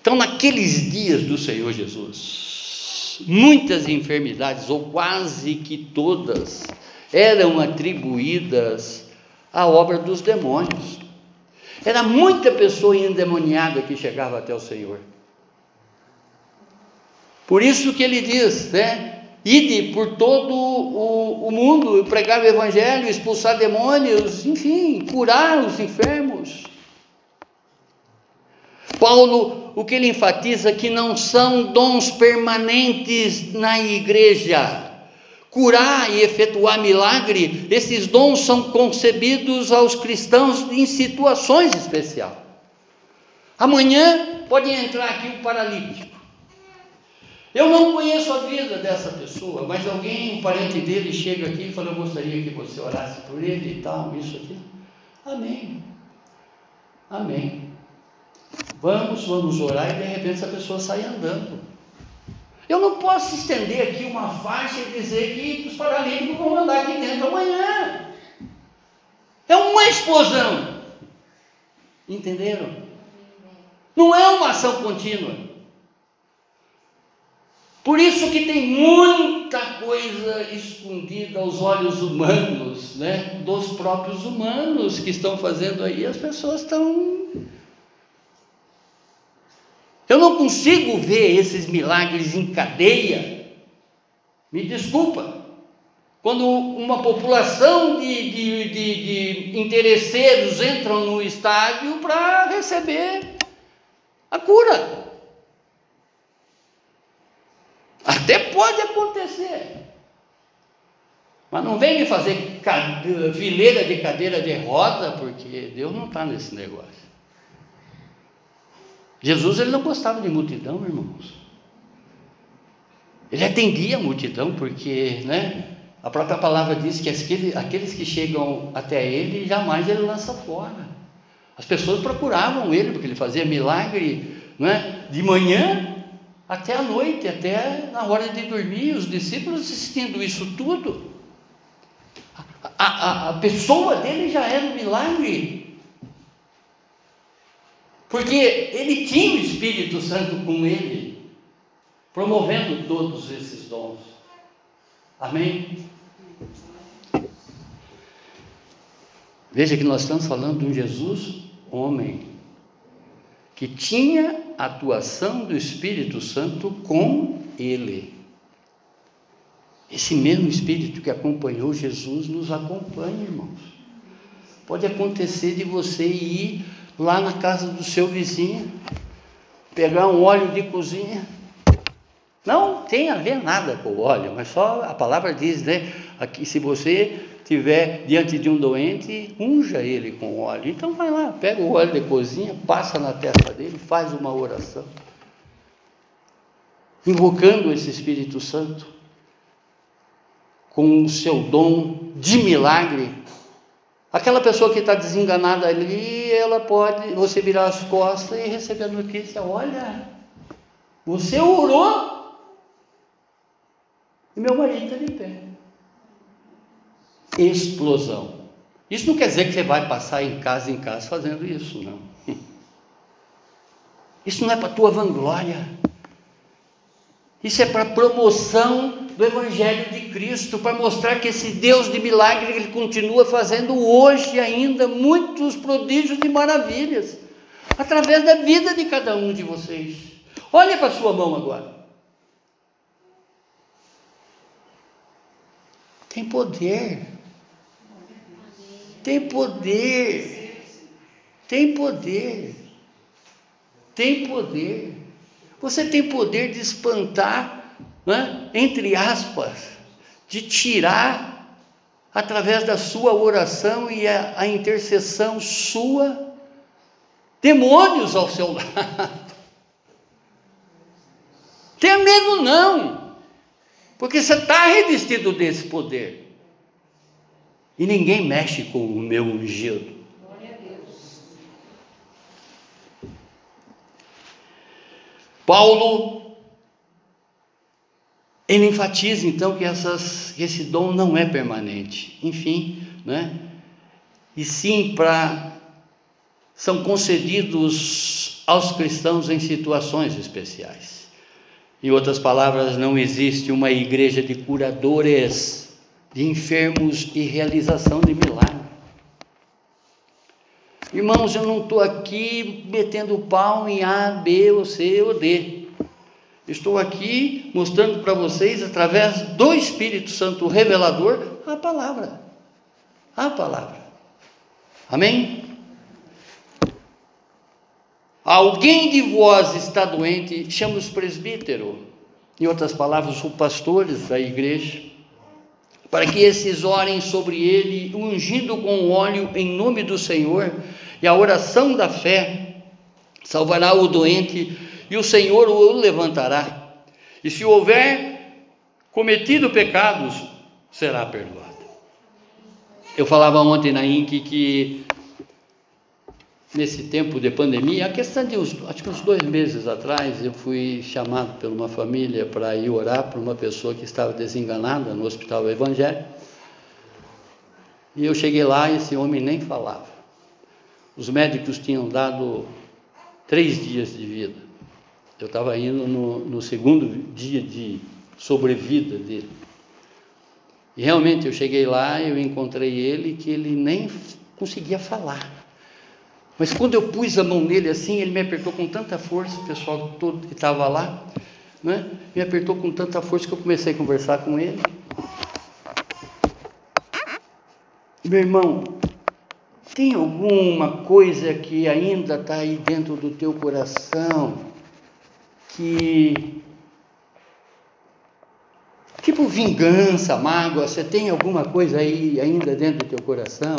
Então, naqueles dias do Senhor Jesus, muitas enfermidades, ou quase que todas, eram atribuídas a obra dos demônios. Era muita pessoa endemoniada que chegava até o Senhor. Por isso que ele diz, né? Ide por todo o, o mundo, pregar o evangelho, expulsar demônios, enfim, curar os enfermos. Paulo, o que ele enfatiza que não são dons permanentes na igreja curar e efetuar milagre, esses dons são concebidos aos cristãos em situações especiais. Amanhã pode entrar aqui um paralítico. Eu não conheço a vida dessa pessoa, mas alguém, um parente dele, chega aqui e fala: Eu gostaria que você orasse por ele e tal, isso aqui. Amém. Amém. Vamos, vamos orar e de repente essa pessoa sai andando. Eu não posso estender aqui uma faixa e dizer que os paralíticos vão andar aqui dentro amanhã. É uma explosão. Entenderam? Não é uma ação contínua. Por isso que tem muita coisa escondida aos olhos humanos, né? Dos próprios humanos que estão fazendo aí, as pessoas estão eu não consigo ver esses milagres em cadeia. Me desculpa. Quando uma população de, de, de, de interesseiros entram no estádio para receber a cura. Até pode acontecer. Mas não vem me fazer fileira de cadeira de roda, porque Deus não está nesse negócio. Jesus ele não gostava de multidão, irmãos. Ele atendia a multidão, porque né, a própria palavra diz que aqueles, aqueles que chegam até ele, jamais ele lança fora. As pessoas procuravam ele, porque ele fazia milagre né, de manhã até a noite, até na hora de dormir. Os discípulos assistindo isso tudo. A, a, a pessoa dele já era um milagre. Porque ele tinha o Espírito Santo com ele, promovendo todos esses dons. Amém? Veja que nós estamos falando de um Jesus homem, que tinha atuação do Espírito Santo com ele. Esse mesmo Espírito que acompanhou Jesus nos acompanha, irmãos. Pode acontecer de você ir lá na casa do seu vizinho, pegar um óleo de cozinha. Não tem a ver nada com o óleo, mas só a palavra diz, né? Aqui, se você tiver diante de um doente, unja ele com óleo. Então vai lá, pega o óleo de cozinha, passa na testa dele, faz uma oração, invocando esse Espírito Santo com o seu dom de milagre. Aquela pessoa que está desenganada ali, ela pode, você virar as costas e receber a notícia: olha, você orou e meu marido está de pé explosão. Isso não quer dizer que você vai passar em casa em casa fazendo isso, não. Isso não é para tua vanglória. Isso é para promoção do Evangelho de Cristo, para mostrar que esse Deus de milagre ele continua fazendo hoje ainda muitos prodígios e maravilhas, através da vida de cada um de vocês. Olha para sua mão agora. Tem poder. Tem poder. Tem poder. Tem poder. Você tem poder de espantar, né, entre aspas, de tirar, através da sua oração e a, a intercessão sua, demônios ao seu (laughs) lado. Tenha medo não, porque você está revestido desse poder. E ninguém mexe com o meu ungido. Paulo, ele enfatiza então que, essas, esse dom não é permanente, enfim, né? e sim para. são concedidos aos cristãos em situações especiais. Em outras palavras, não existe uma igreja de curadores de enfermos e realização de milagres. Irmãos, eu não estou aqui metendo pau em A, B, ou C ou D. Estou aqui mostrando para vocês, através do Espírito Santo revelador, a palavra. A palavra. Amém? Alguém de vós está doente, chama os presbíteros, em outras palavras, os pastores da igreja, para que esses orem sobre ele, ungindo com óleo em nome do Senhor, e a oração da fé salvará o doente, e o Senhor o levantará. E se houver cometido pecados, será perdoado. Eu falava ontem na INC que nesse tempo de pandemia, a questão de uns, acho que uns dois meses atrás, eu fui chamado por uma família para ir orar para uma pessoa que estava desenganada no hospital evangélico. E eu cheguei lá e esse homem nem falava. Os médicos tinham dado três dias de vida. Eu estava indo no, no segundo dia de sobrevida dele. E realmente eu cheguei lá, eu encontrei ele que ele nem conseguia falar. Mas quando eu pus a mão nele assim, ele me apertou com tanta força, o pessoal todo que estava lá, né? me apertou com tanta força que eu comecei a conversar com ele. Meu irmão, tem alguma coisa que ainda está aí dentro do teu coração que Tipo vingança, mágoa, você tem alguma coisa aí ainda dentro do teu coração?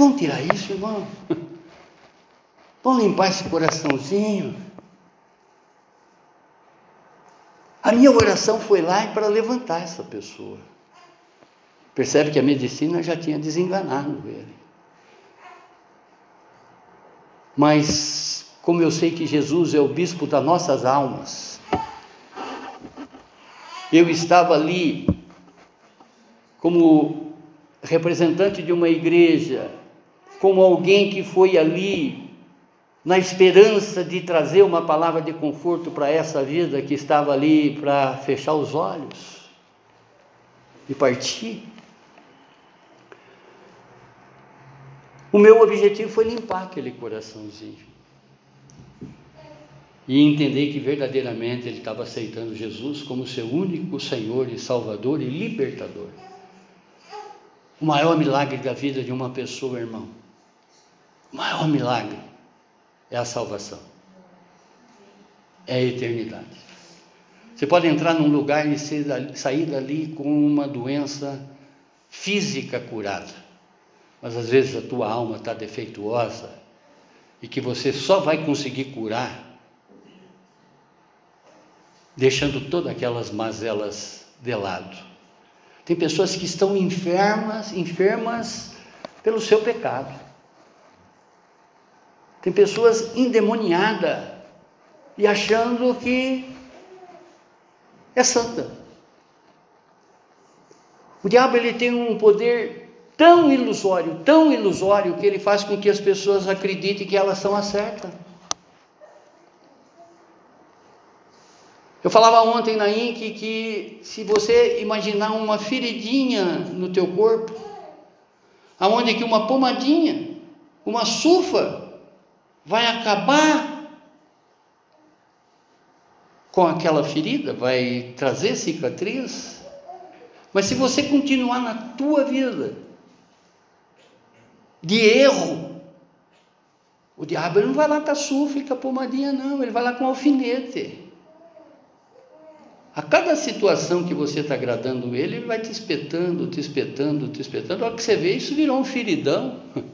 Vamos tirar isso, irmão. Vamos limpar esse coraçãozinho. A minha oração foi lá para levantar essa pessoa. Percebe que a medicina já tinha desenganado ele. Mas, como eu sei que Jesus é o bispo das nossas almas, eu estava ali como representante de uma igreja, como alguém que foi ali na esperança de trazer uma palavra de conforto para essa vida que estava ali para fechar os olhos e partir. O meu objetivo foi limpar aquele coraçãozinho e entender que verdadeiramente ele estava aceitando Jesus como seu único Senhor e Salvador e libertador. O maior milagre da vida de uma pessoa, irmão, o maior milagre é a salvação, é a eternidade. Você pode entrar num lugar e sair dali com uma doença física curada mas às vezes a tua alma está defeituosa e que você só vai conseguir curar deixando todas aquelas mazelas de lado. Tem pessoas que estão enfermas, enfermas pelo seu pecado. Tem pessoas endemoniadas e achando que é santa. O diabo ele tem um poder tão ilusório, tão ilusório, que ele faz com que as pessoas acreditem que elas são as certas. Eu falava ontem na INC que se você imaginar uma feridinha no teu corpo, aonde que uma pomadinha, uma sufa vai acabar com aquela ferida, vai trazer cicatriz. Mas se você continuar na tua vida de erro. O diabo não vai lá com a sulfa e com a pomadinha, não, ele vai lá com alfinete. A cada situação que você está agradando ele, ele vai te espetando, te espetando, te espetando. A hora que você vê, isso virou um feridão. (laughs)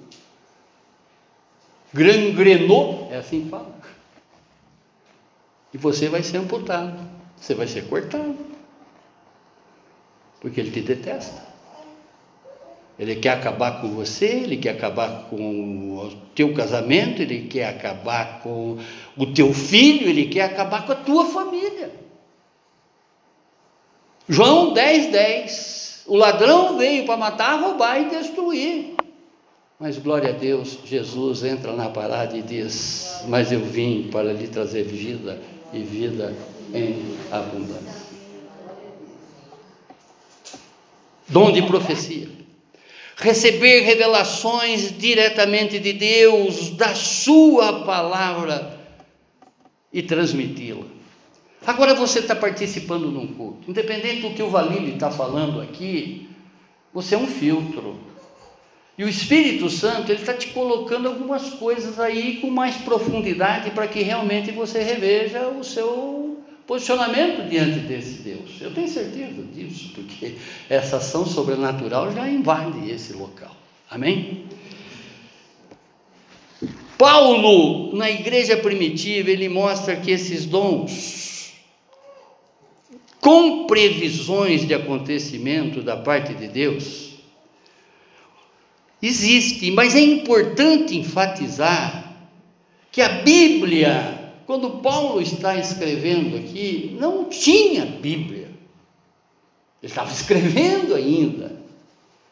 Gangrenou, é assim que fala. E você vai ser amputado, você vai ser cortado. Porque ele te detesta. Ele quer acabar com você, ele quer acabar com o teu casamento, ele quer acabar com o teu filho, ele quer acabar com a tua família. João 10, 10. O ladrão veio para matar, roubar e destruir. Mas glória a Deus, Jesus entra na parada e diz: Mas eu vim para lhe trazer vida e vida em abundância. Dom de profecia receber revelações diretamente de Deus, da Sua palavra e transmiti-la. Agora você está participando num culto, independente do que o Valide está falando aqui, você é um filtro. E o Espírito Santo, ele está te colocando algumas coisas aí com mais profundidade para que realmente você reveja o seu posicionamento diante desse Deus. Eu tenho certeza disso, porque essa ação sobrenatural já invade esse local. Amém? Paulo, na igreja primitiva, ele mostra que esses dons, com previsões de acontecimento da parte de Deus, existem, mas é importante enfatizar que a Bíblia quando Paulo está escrevendo aqui, não tinha Bíblia. Ele estava (laughs) escrevendo ainda.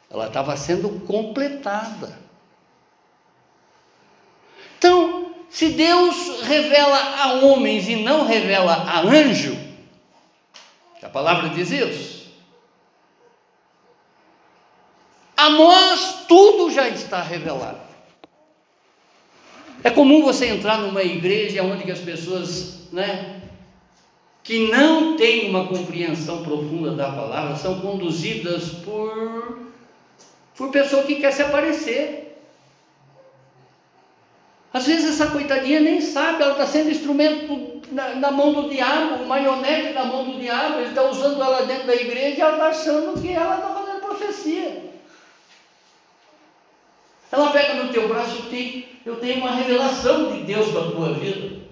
Ela estava sendo completada. Então, se Deus revela a homens e não revela a anjo, a palavra diz isso, a nós tudo já está revelado. É comum você entrar numa igreja onde as pessoas, né, que não têm uma compreensão profunda da palavra, são conduzidas por por pessoa que quer se aparecer. Às vezes essa coitadinha nem sabe, ela está sendo instrumento na, na, mão do diabo, marionete na mão do diabo, ele está usando ela dentro da igreja e ela está achando que ela está fazendo profecia. Ela pega no teu braço e tem, eu tenho uma revelação de Deus para a tua vida.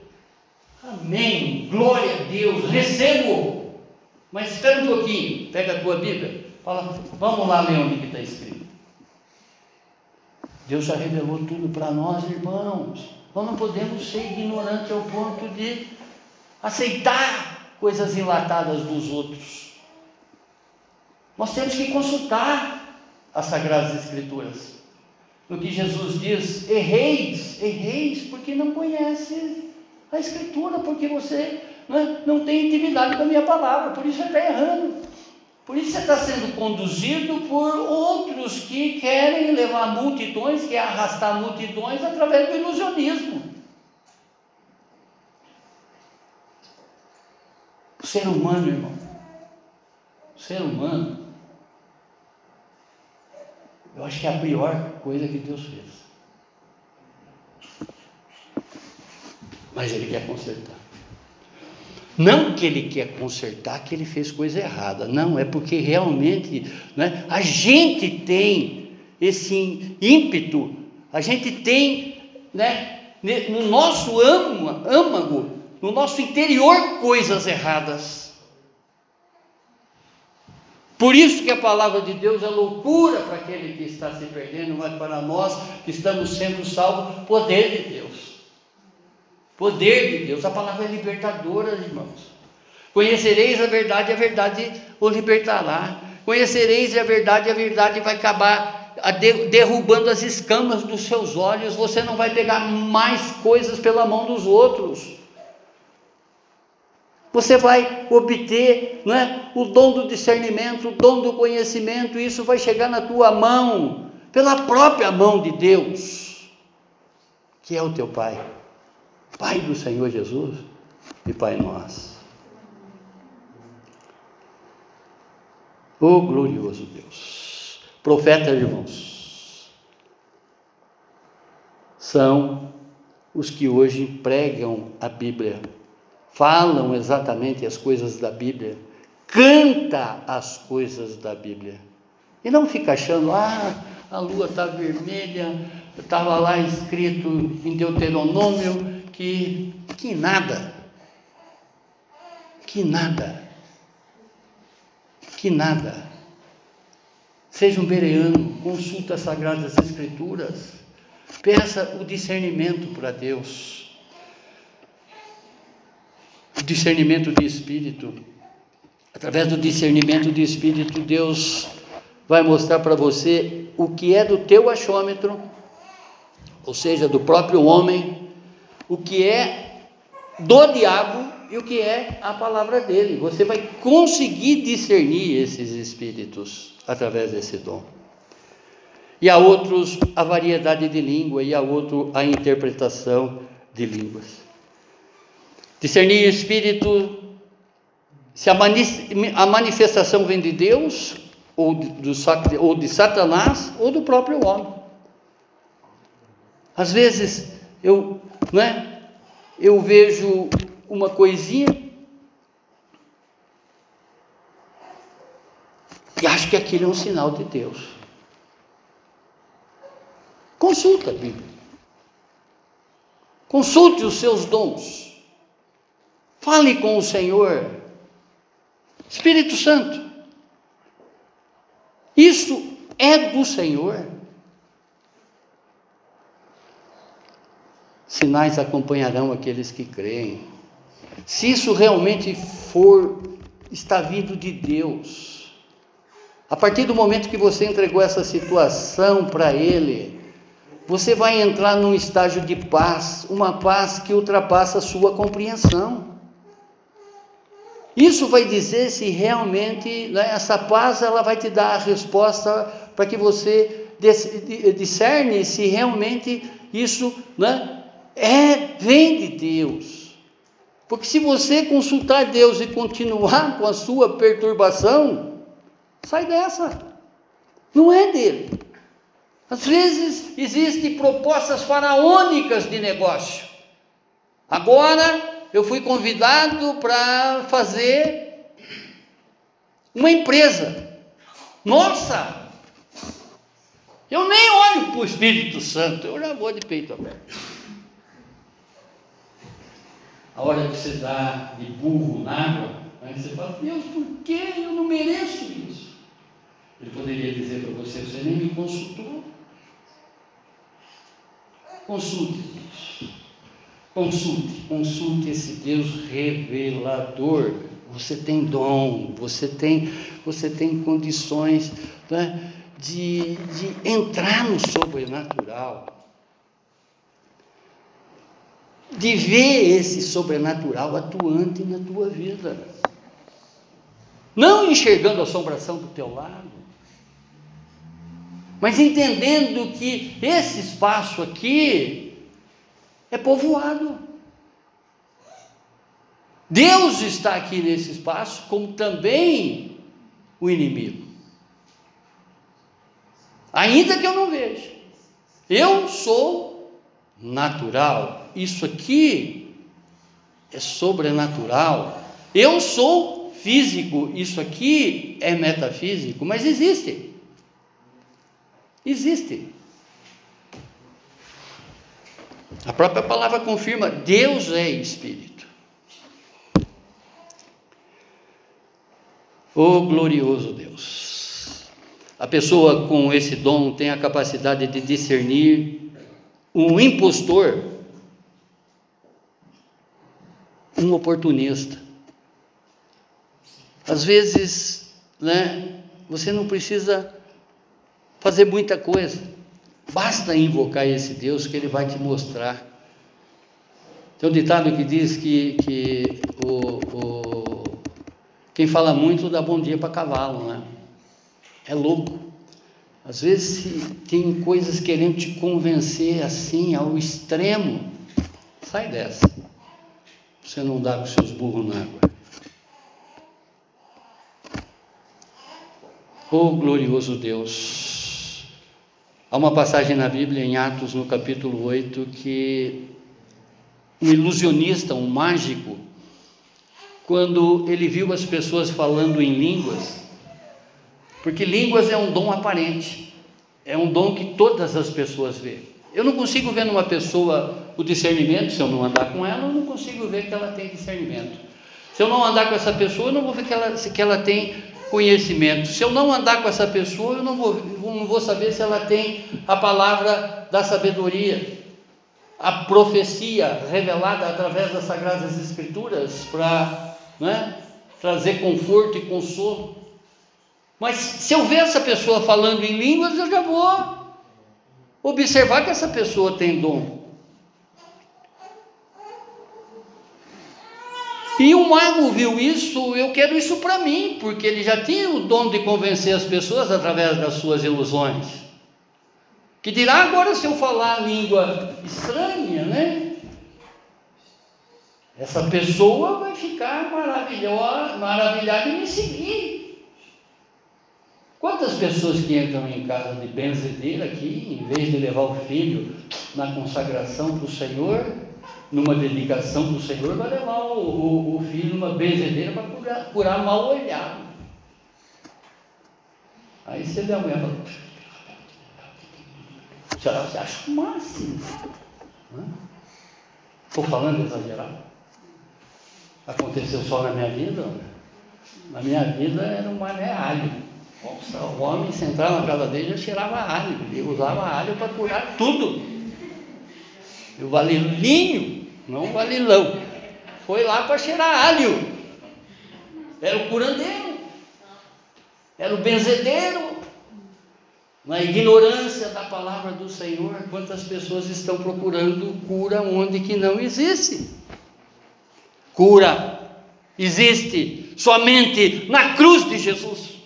Amém. Glória a Deus. Recebo. Mas espera um pouquinho. Pega a tua Bíblia. Fala, vamos lá ler onde está escrito. Deus já revelou tudo para nós, irmãos. Nós não podemos ser ignorantes ao ponto de aceitar coisas enlatadas dos outros. Nós temos que consultar as Sagradas Escrituras. No que Jesus diz: erreis, erreis, porque não conhece a Escritura, porque você não, é, não tem intimidade com a minha palavra, por isso você está errando. Por isso você está sendo conduzido por outros que querem levar multidões, querem arrastar multidões através do ilusionismo. O ser humano, irmão, o ser humano, eu acho que é a pior coisa que Deus fez. Mas Ele quer consertar. Não que ele quer consertar, que ele fez coisa errada. Não, é porque realmente né, a gente tem esse ímpeto, a gente tem né, no nosso âmago, no nosso interior, coisas erradas. Por isso que a palavra de Deus é loucura para aquele que está se perdendo, mas para nós que estamos sendo salvos, poder de Deus. Poder de Deus, a palavra é libertadora, irmãos. Conhecereis a verdade, a verdade o libertará. Conhecereis a verdade, a verdade vai acabar derrubando as escamas dos seus olhos. Você não vai pegar mais coisas pela mão dos outros. Você vai obter não é, o dom do discernimento, o dom do conhecimento, e isso vai chegar na tua mão, pela própria mão de Deus, que é o teu Pai. Pai do Senhor Jesus e Pai nosso. Oh glorioso Deus. Profetas, irmãos, são os que hoje pregam a Bíblia, falam exatamente as coisas da Bíblia, canta as coisas da Bíblia. E não fica achando, ah, a lua está vermelha, estava lá escrito em Deuteronômio que, que nada, que nada, que nada. Seja um bereano, consulta as Sagradas Escrituras, peça o discernimento para Deus, o discernimento de espírito. Através do discernimento de espírito, Deus vai mostrar para você o que é do teu achômetro, ou seja, do próprio homem, o que é do diabo e o que é a palavra dele. Você vai conseguir discernir esses espíritos através desse dom. E a outros a variedade de língua, e a outro a interpretação de línguas. Discernir espírito, se a manifestação vem de Deus, ou de, ou de Satanás, ou do próprio homem. Às vezes eu não é? Eu vejo uma coisinha e acho que aquilo é um sinal de Deus. Consulta a Bíblia. Consulte os seus dons. Fale com o Senhor. Espírito Santo. Isso é do Senhor. sinais acompanharão aqueles que creem. Se isso realmente for, está vindo de Deus. A partir do momento que você entregou essa situação para Ele, você vai entrar num estágio de paz, uma paz que ultrapassa a sua compreensão. Isso vai dizer se realmente né, essa paz ela vai te dar a resposta para que você discerne se realmente isso né, é, vem de Deus. Porque se você consultar Deus e continuar com a sua perturbação, sai dessa. Não é dele. Às vezes existem propostas faraônicas de negócio. Agora eu fui convidado para fazer uma empresa. Nossa! Eu nem olho para o Espírito Santo, eu já vou de peito aberto. A hora que você dá de burro na água, aí você fala, Deus, por que eu não mereço isso? Ele poderia dizer para você, você nem me consultou. Consulte, consulte, consulte esse Deus revelador. Você tem dom, você tem, você tem condições né, de, de entrar no sobrenatural, de ver esse sobrenatural atuante na tua vida, não enxergando a assombração do teu lado, mas entendendo que esse espaço aqui é povoado. Deus está aqui nesse espaço, como também o inimigo. Ainda que eu não veja, eu sou natural. Isso aqui é sobrenatural. Eu sou físico, isso aqui é metafísico, mas existe. Existe. A própria palavra confirma: Deus é Espírito. O glorioso Deus. A pessoa com esse dom tem a capacidade de discernir um impostor, um oportunista. Às vezes, né, você não precisa fazer muita coisa. Basta invocar esse Deus que ele vai te mostrar. Tem um ditado que diz que, que o, o, quem fala muito dá bom dia para cavalo, né? É louco. Às vezes tem coisas querendo te convencer assim ao extremo. Sai dessa. Você não dá com seus burros na água. Oh glorioso Deus, Há uma passagem na Bíblia, em Atos, no capítulo 8, que um ilusionista, um mágico, quando ele viu as pessoas falando em línguas, porque línguas é um dom aparente, é um dom que todas as pessoas vê. Eu não consigo ver numa pessoa o discernimento, se eu não andar com ela, eu não consigo ver que ela tem discernimento. Se eu não andar com essa pessoa, eu não vou ver que ela, que ela tem conhecimento. Se eu não andar com essa pessoa, eu não vou, não vou saber se ela tem a palavra da sabedoria, a profecia revelada através das Sagradas Escrituras para né, trazer conforto e consolo. Mas se eu ver essa pessoa falando em línguas, eu já vou observar que essa pessoa tem dom. E o mago viu isso, eu quero isso para mim, porque ele já tinha o dom de convencer as pessoas através das suas ilusões. Que dirá agora se eu falar língua estranha, né? Essa pessoa vai ficar maravilhosa, maravilhada e me seguir. Quantas pessoas que entram em casa de benzedeira aqui, em vez de levar o filho na consagração para o Senhor, numa dedicação do Senhor, vai levar o, o, o filho numa benzedeira para curar, curar mal olhado. Aí você vê a mulher falando, será você acha o máximo? Estou falando exagerado? Aconteceu só na minha vida? Na minha vida era um mané alho. Nossa, o homem, se entrar na casa dele, já cheirava alho. Ele usava alho para curar tudo. E o valilinho não Galilão. Foi lá para cheirar alho. Era o curandeiro, era o benzedeiro. Na ignorância da palavra do Senhor, quantas pessoas estão procurando cura onde que não existe? Cura existe somente na cruz de Jesus.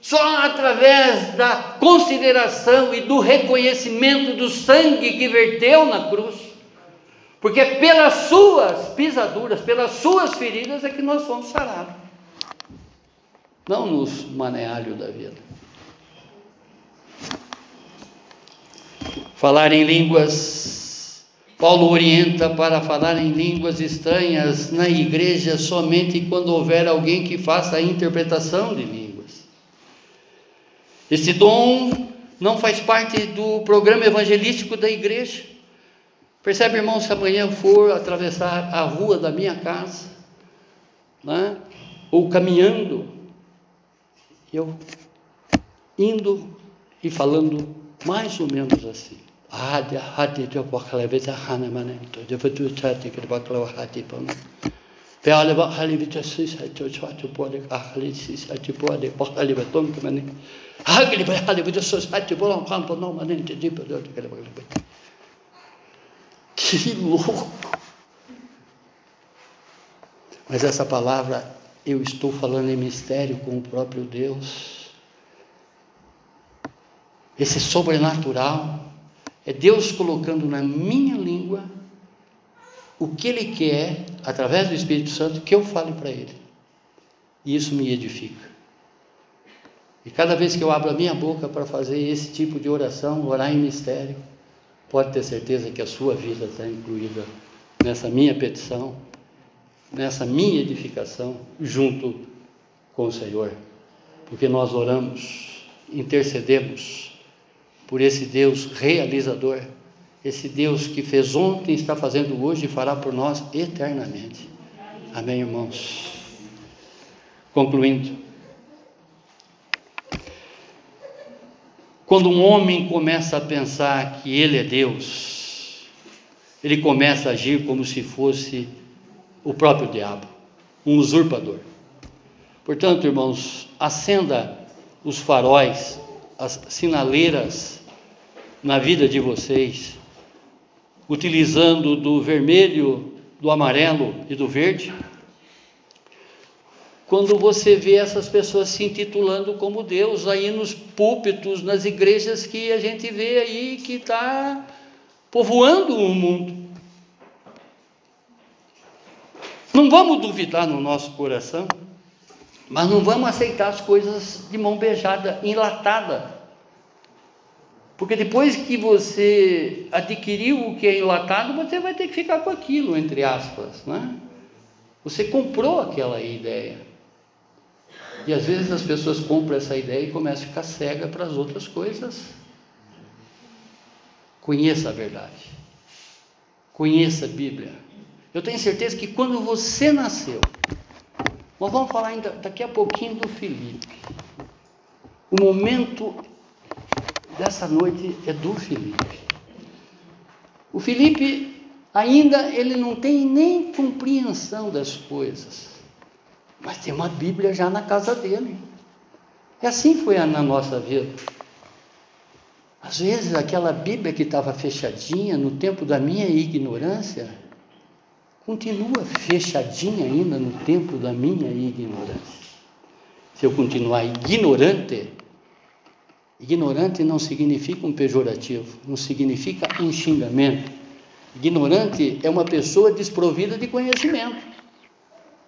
Só através da consideração e do reconhecimento do sangue que verteu na cruz porque pelas suas pisaduras, pelas suas feridas é que nós fomos sarados. Não nos manealho da vida. Falar em línguas. Paulo orienta para falar em línguas estranhas na igreja somente quando houver alguém que faça a interpretação de línguas. Este dom não faz parte do programa evangelístico da igreja. Percebe, irmão, se amanhã for atravessar a rua da minha casa, né? ou caminhando, eu indo e falando mais ou menos assim. Que louco mas essa palavra eu estou falando em mistério com o próprio Deus esse sobrenatural é Deus colocando na minha língua o que Ele quer, através do Espírito Santo, que eu fale para Ele. E isso me edifica. E cada vez que eu abro a minha boca para fazer esse tipo de oração, orar em mistério, pode ter certeza que a sua vida está incluída nessa minha petição, nessa minha edificação, junto com o Senhor. Porque nós oramos, intercedemos por esse Deus realizador esse Deus que fez ontem, está fazendo hoje e fará por nós eternamente. Amém, irmãos? Concluindo. Quando um homem começa a pensar que ele é Deus, ele começa a agir como se fosse o próprio diabo, um usurpador. Portanto, irmãos, acenda os faróis, as sinaleiras na vida de vocês, utilizando do vermelho, do amarelo e do verde. Quando você vê essas pessoas se intitulando como Deus aí nos púlpitos, nas igrejas que a gente vê aí que está povoando o mundo. Não vamos duvidar no nosso coração, mas não vamos aceitar as coisas de mão beijada, enlatada. Porque depois que você adquiriu o que é enlatado, você vai ter que ficar com aquilo, entre aspas, né? Você comprou aquela ideia. E às vezes as pessoas compram essa ideia e começam a ficar cega para as outras coisas. Conheça a verdade. Conheça a Bíblia. Eu tenho certeza que quando você nasceu, nós vamos falar ainda daqui a pouquinho do Felipe. O momento dessa noite é do Felipe. O Felipe ainda ele não tem nem compreensão das coisas, mas tem uma Bíblia já na casa dele. E assim foi na nossa vida. Às vezes aquela Bíblia que estava fechadinha no tempo da minha ignorância, continua fechadinha ainda no tempo da minha ignorância. Se eu continuar ignorante, Ignorante não significa um pejorativo, não significa um xingamento. Ignorante é uma pessoa desprovida de conhecimento.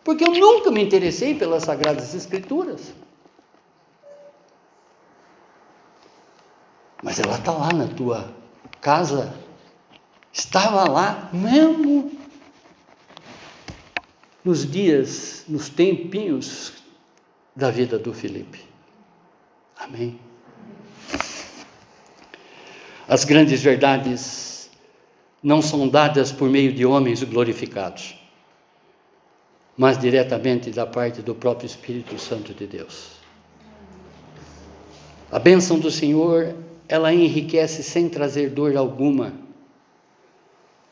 Porque eu nunca me interessei pelas Sagradas Escrituras. Mas ela está lá na tua casa, estava lá mesmo nos dias, nos tempinhos da vida do Felipe. Amém. As grandes verdades não são dadas por meio de homens glorificados, mas diretamente da parte do próprio Espírito Santo de Deus. A bênção do Senhor, ela enriquece sem trazer dor alguma,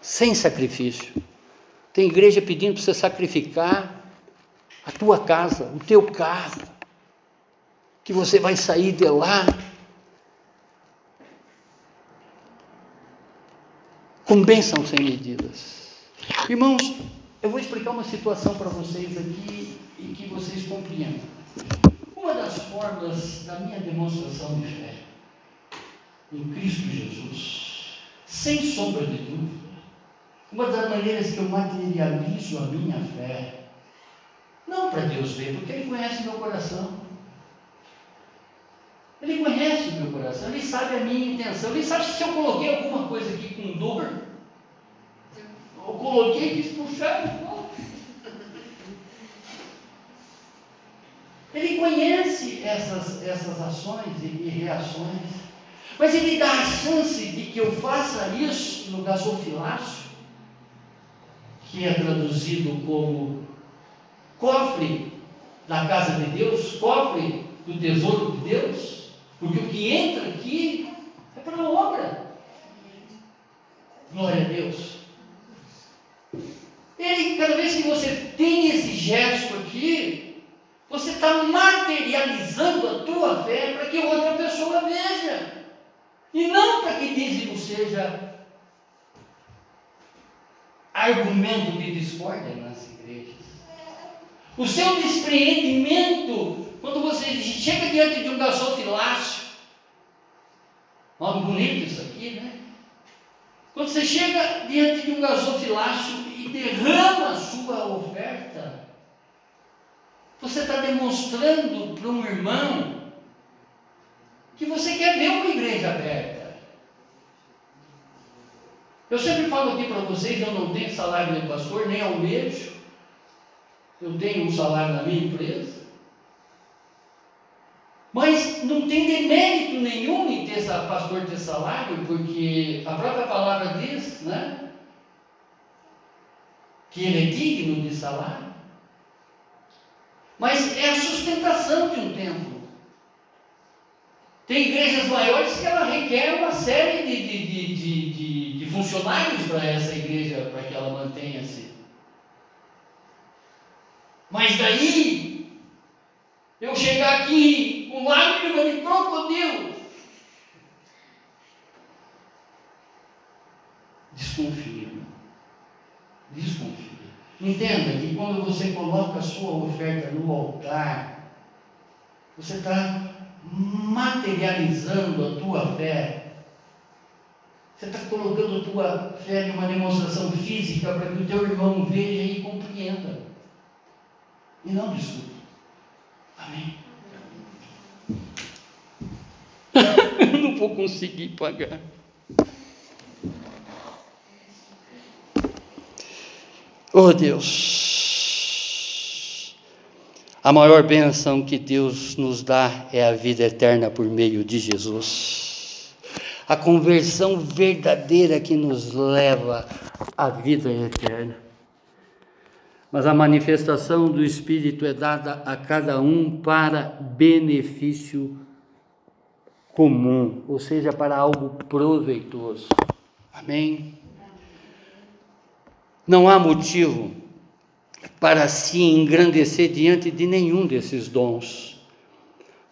sem sacrifício. Tem igreja pedindo para você sacrificar a tua casa, o teu carro, que você vai sair de lá com bênção sem medidas. Irmãos, eu vou explicar uma situação para vocês aqui e que vocês compreendam. Uma das formas da minha demonstração de fé em Cristo Jesus, sem sombra de dúvida, uma das maneiras que eu materializo a minha fé, não para Deus ver, porque Ele conhece meu coração. Ele conhece o meu coração, Ele sabe a minha intenção, Ele sabe se eu coloquei alguma coisa aqui com dor, coloquei e puxar, Ele conhece essas, essas ações e reações, mas Ele dá a chance de que eu faça isso no gasofilácio, que é traduzido como cofre da casa de Deus, cofre do tesouro de Deus, porque o que entra aqui é para a obra. Glória a Deus. Cada vez que você tem esse gesto aqui, você está materializando a tua fé para que outra pessoa veja. E não para que dízimo seja argumento de discórdia nas igrejas. O seu despreendimento, quando você chega diante de um gasofilácio, algo bonito isso aqui, né? Quando você chega diante de um gasofilácio e derrama a sua oferta, você está demonstrando para um irmão que você quer ver uma igreja aberta. Eu sempre falo aqui para vocês, eu não tenho salário de pastor, nem almejo. Eu tenho um salário na minha empresa. Mas não tem demérito nenhum em ter pastor ter salário, porque a própria palavra diz, né? Que ele é digno de salário. Mas é a sustentação de um templo. Tem igrejas maiores que ela requer uma série de, de, de, de, de funcionários para essa igreja, para que ela mantenha-se. Mas daí, eu chegar aqui com lágrima de crocodilo, desconfia. Desconfia. Entenda que quando você coloca a sua oferta no altar, você está materializando a tua fé. Você está colocando a tua fé numa demonstração física para que o teu irmão veja e compreenda. E não discuta. Amém? Eu não vou conseguir pagar. Oh Deus, a maior bênção que Deus nos dá é a vida eterna por meio de Jesus. A conversão verdadeira que nos leva à vida eterna. Mas a manifestação do Espírito é dada a cada um para benefício comum, ou seja, para algo proveitoso. Amém? Não há motivo para se engrandecer diante de nenhum desses dons.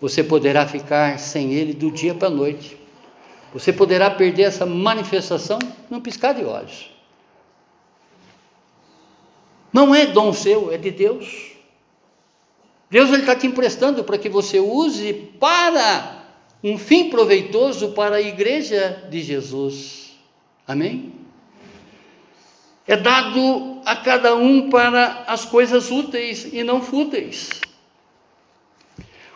Você poderá ficar sem ele do dia para a noite. Você poderá perder essa manifestação num piscar de olhos. Não é dom seu, é de Deus. Deus está te emprestando para que você use para um fim proveitoso para a igreja de Jesus. Amém? é dado a cada um para as coisas úteis e não fúteis.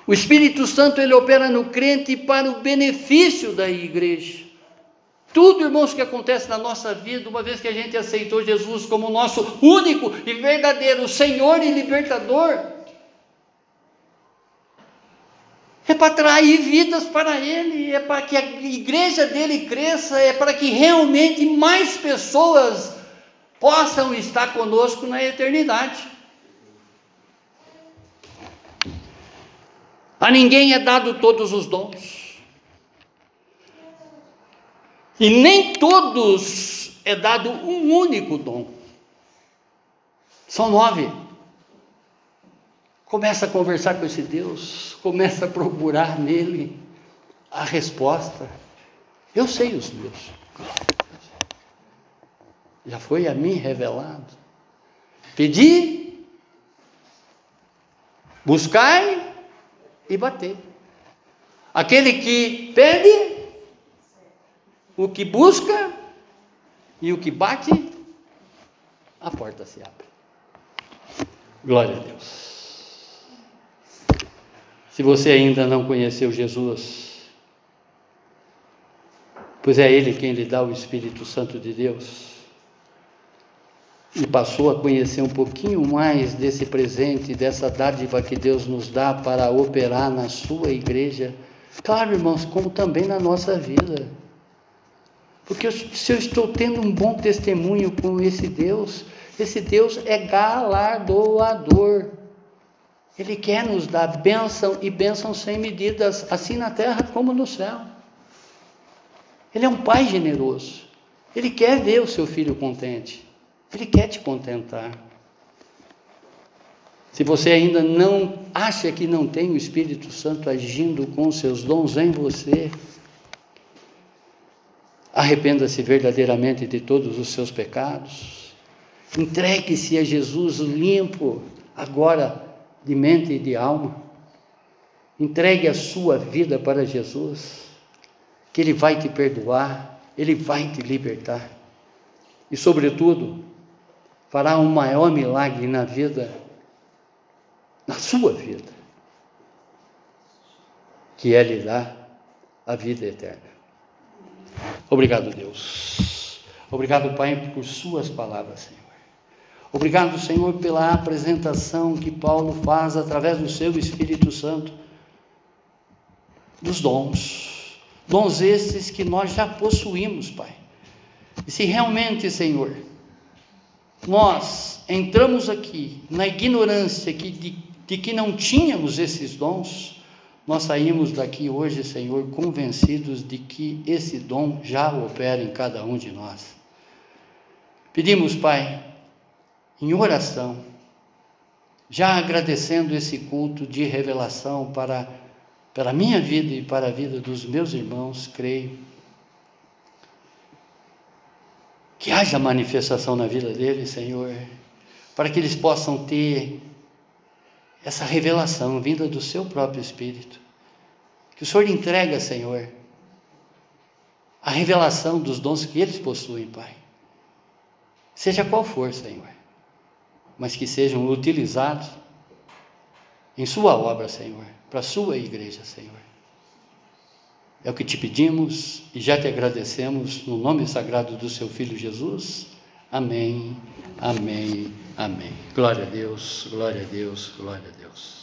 O Espírito Santo ele opera no crente para o benefício da igreja. Tudo, irmãos, que acontece na nossa vida, uma vez que a gente aceitou Jesus como nosso único e verdadeiro Senhor e libertador, é para atrair vidas para Ele, é para que a igreja dele cresça, é para que realmente mais pessoas possam estar conosco na eternidade. A ninguém é dado todos os dons. E nem todos é dado um único dom. São nove. Começa a conversar com esse Deus, começa a procurar nele a resposta. Eu sei os meus já foi a mim revelado. Pedi, buscai e bater. Aquele que pede, o que busca e o que bate, a porta se abre. Glória a Deus. Se você ainda não conheceu Jesus, pois é Ele quem lhe dá o Espírito Santo de Deus, e passou a conhecer um pouquinho mais desse presente, dessa dádiva que Deus nos dá para operar na sua igreja, claro, irmãos, como também na nossa vida. Porque se eu estou tendo um bom testemunho com esse Deus, esse Deus é galardoador. Ele quer nos dar bênção e bênção sem medidas, assim na terra como no céu. Ele é um pai generoso. Ele quer ver o seu filho contente. Ele quer te contentar. Se você ainda não acha que não tem o Espírito Santo agindo com seus dons em você, arrependa-se verdadeiramente de todos os seus pecados. Entregue-se a Jesus limpo, agora de mente e de alma. Entregue a sua vida para Jesus, que Ele vai te perdoar, Ele vai te libertar. E, sobretudo, fará um maior milagre na vida, na sua vida, que é lhe dar a vida eterna. Obrigado, Deus. Obrigado, Pai, por Suas palavras, Senhor. Obrigado, Senhor, pela apresentação que Paulo faz através do seu Espírito Santo dos dons. Dons esses que nós já possuímos, Pai. E se realmente, Senhor, nós entramos aqui na ignorância que, de, de que não tínhamos esses dons, nós saímos daqui hoje, Senhor, convencidos de que esse dom já opera em cada um de nós. Pedimos, Pai, em oração, já agradecendo esse culto de revelação para, para a minha vida e para a vida dos meus irmãos, creio. Que haja manifestação na vida deles, Senhor, para que eles possam ter essa revelação vinda do seu próprio Espírito. Que o Senhor entrega, Senhor, a revelação dos dons que eles possuem, Pai. Seja qual for, Senhor mas que sejam utilizados em Sua obra, Senhor, para a Sua igreja, Senhor. É o que te pedimos e já te agradecemos no nome sagrado do Seu Filho Jesus. Amém, amém, amém. Glória a Deus, glória a Deus, glória a Deus.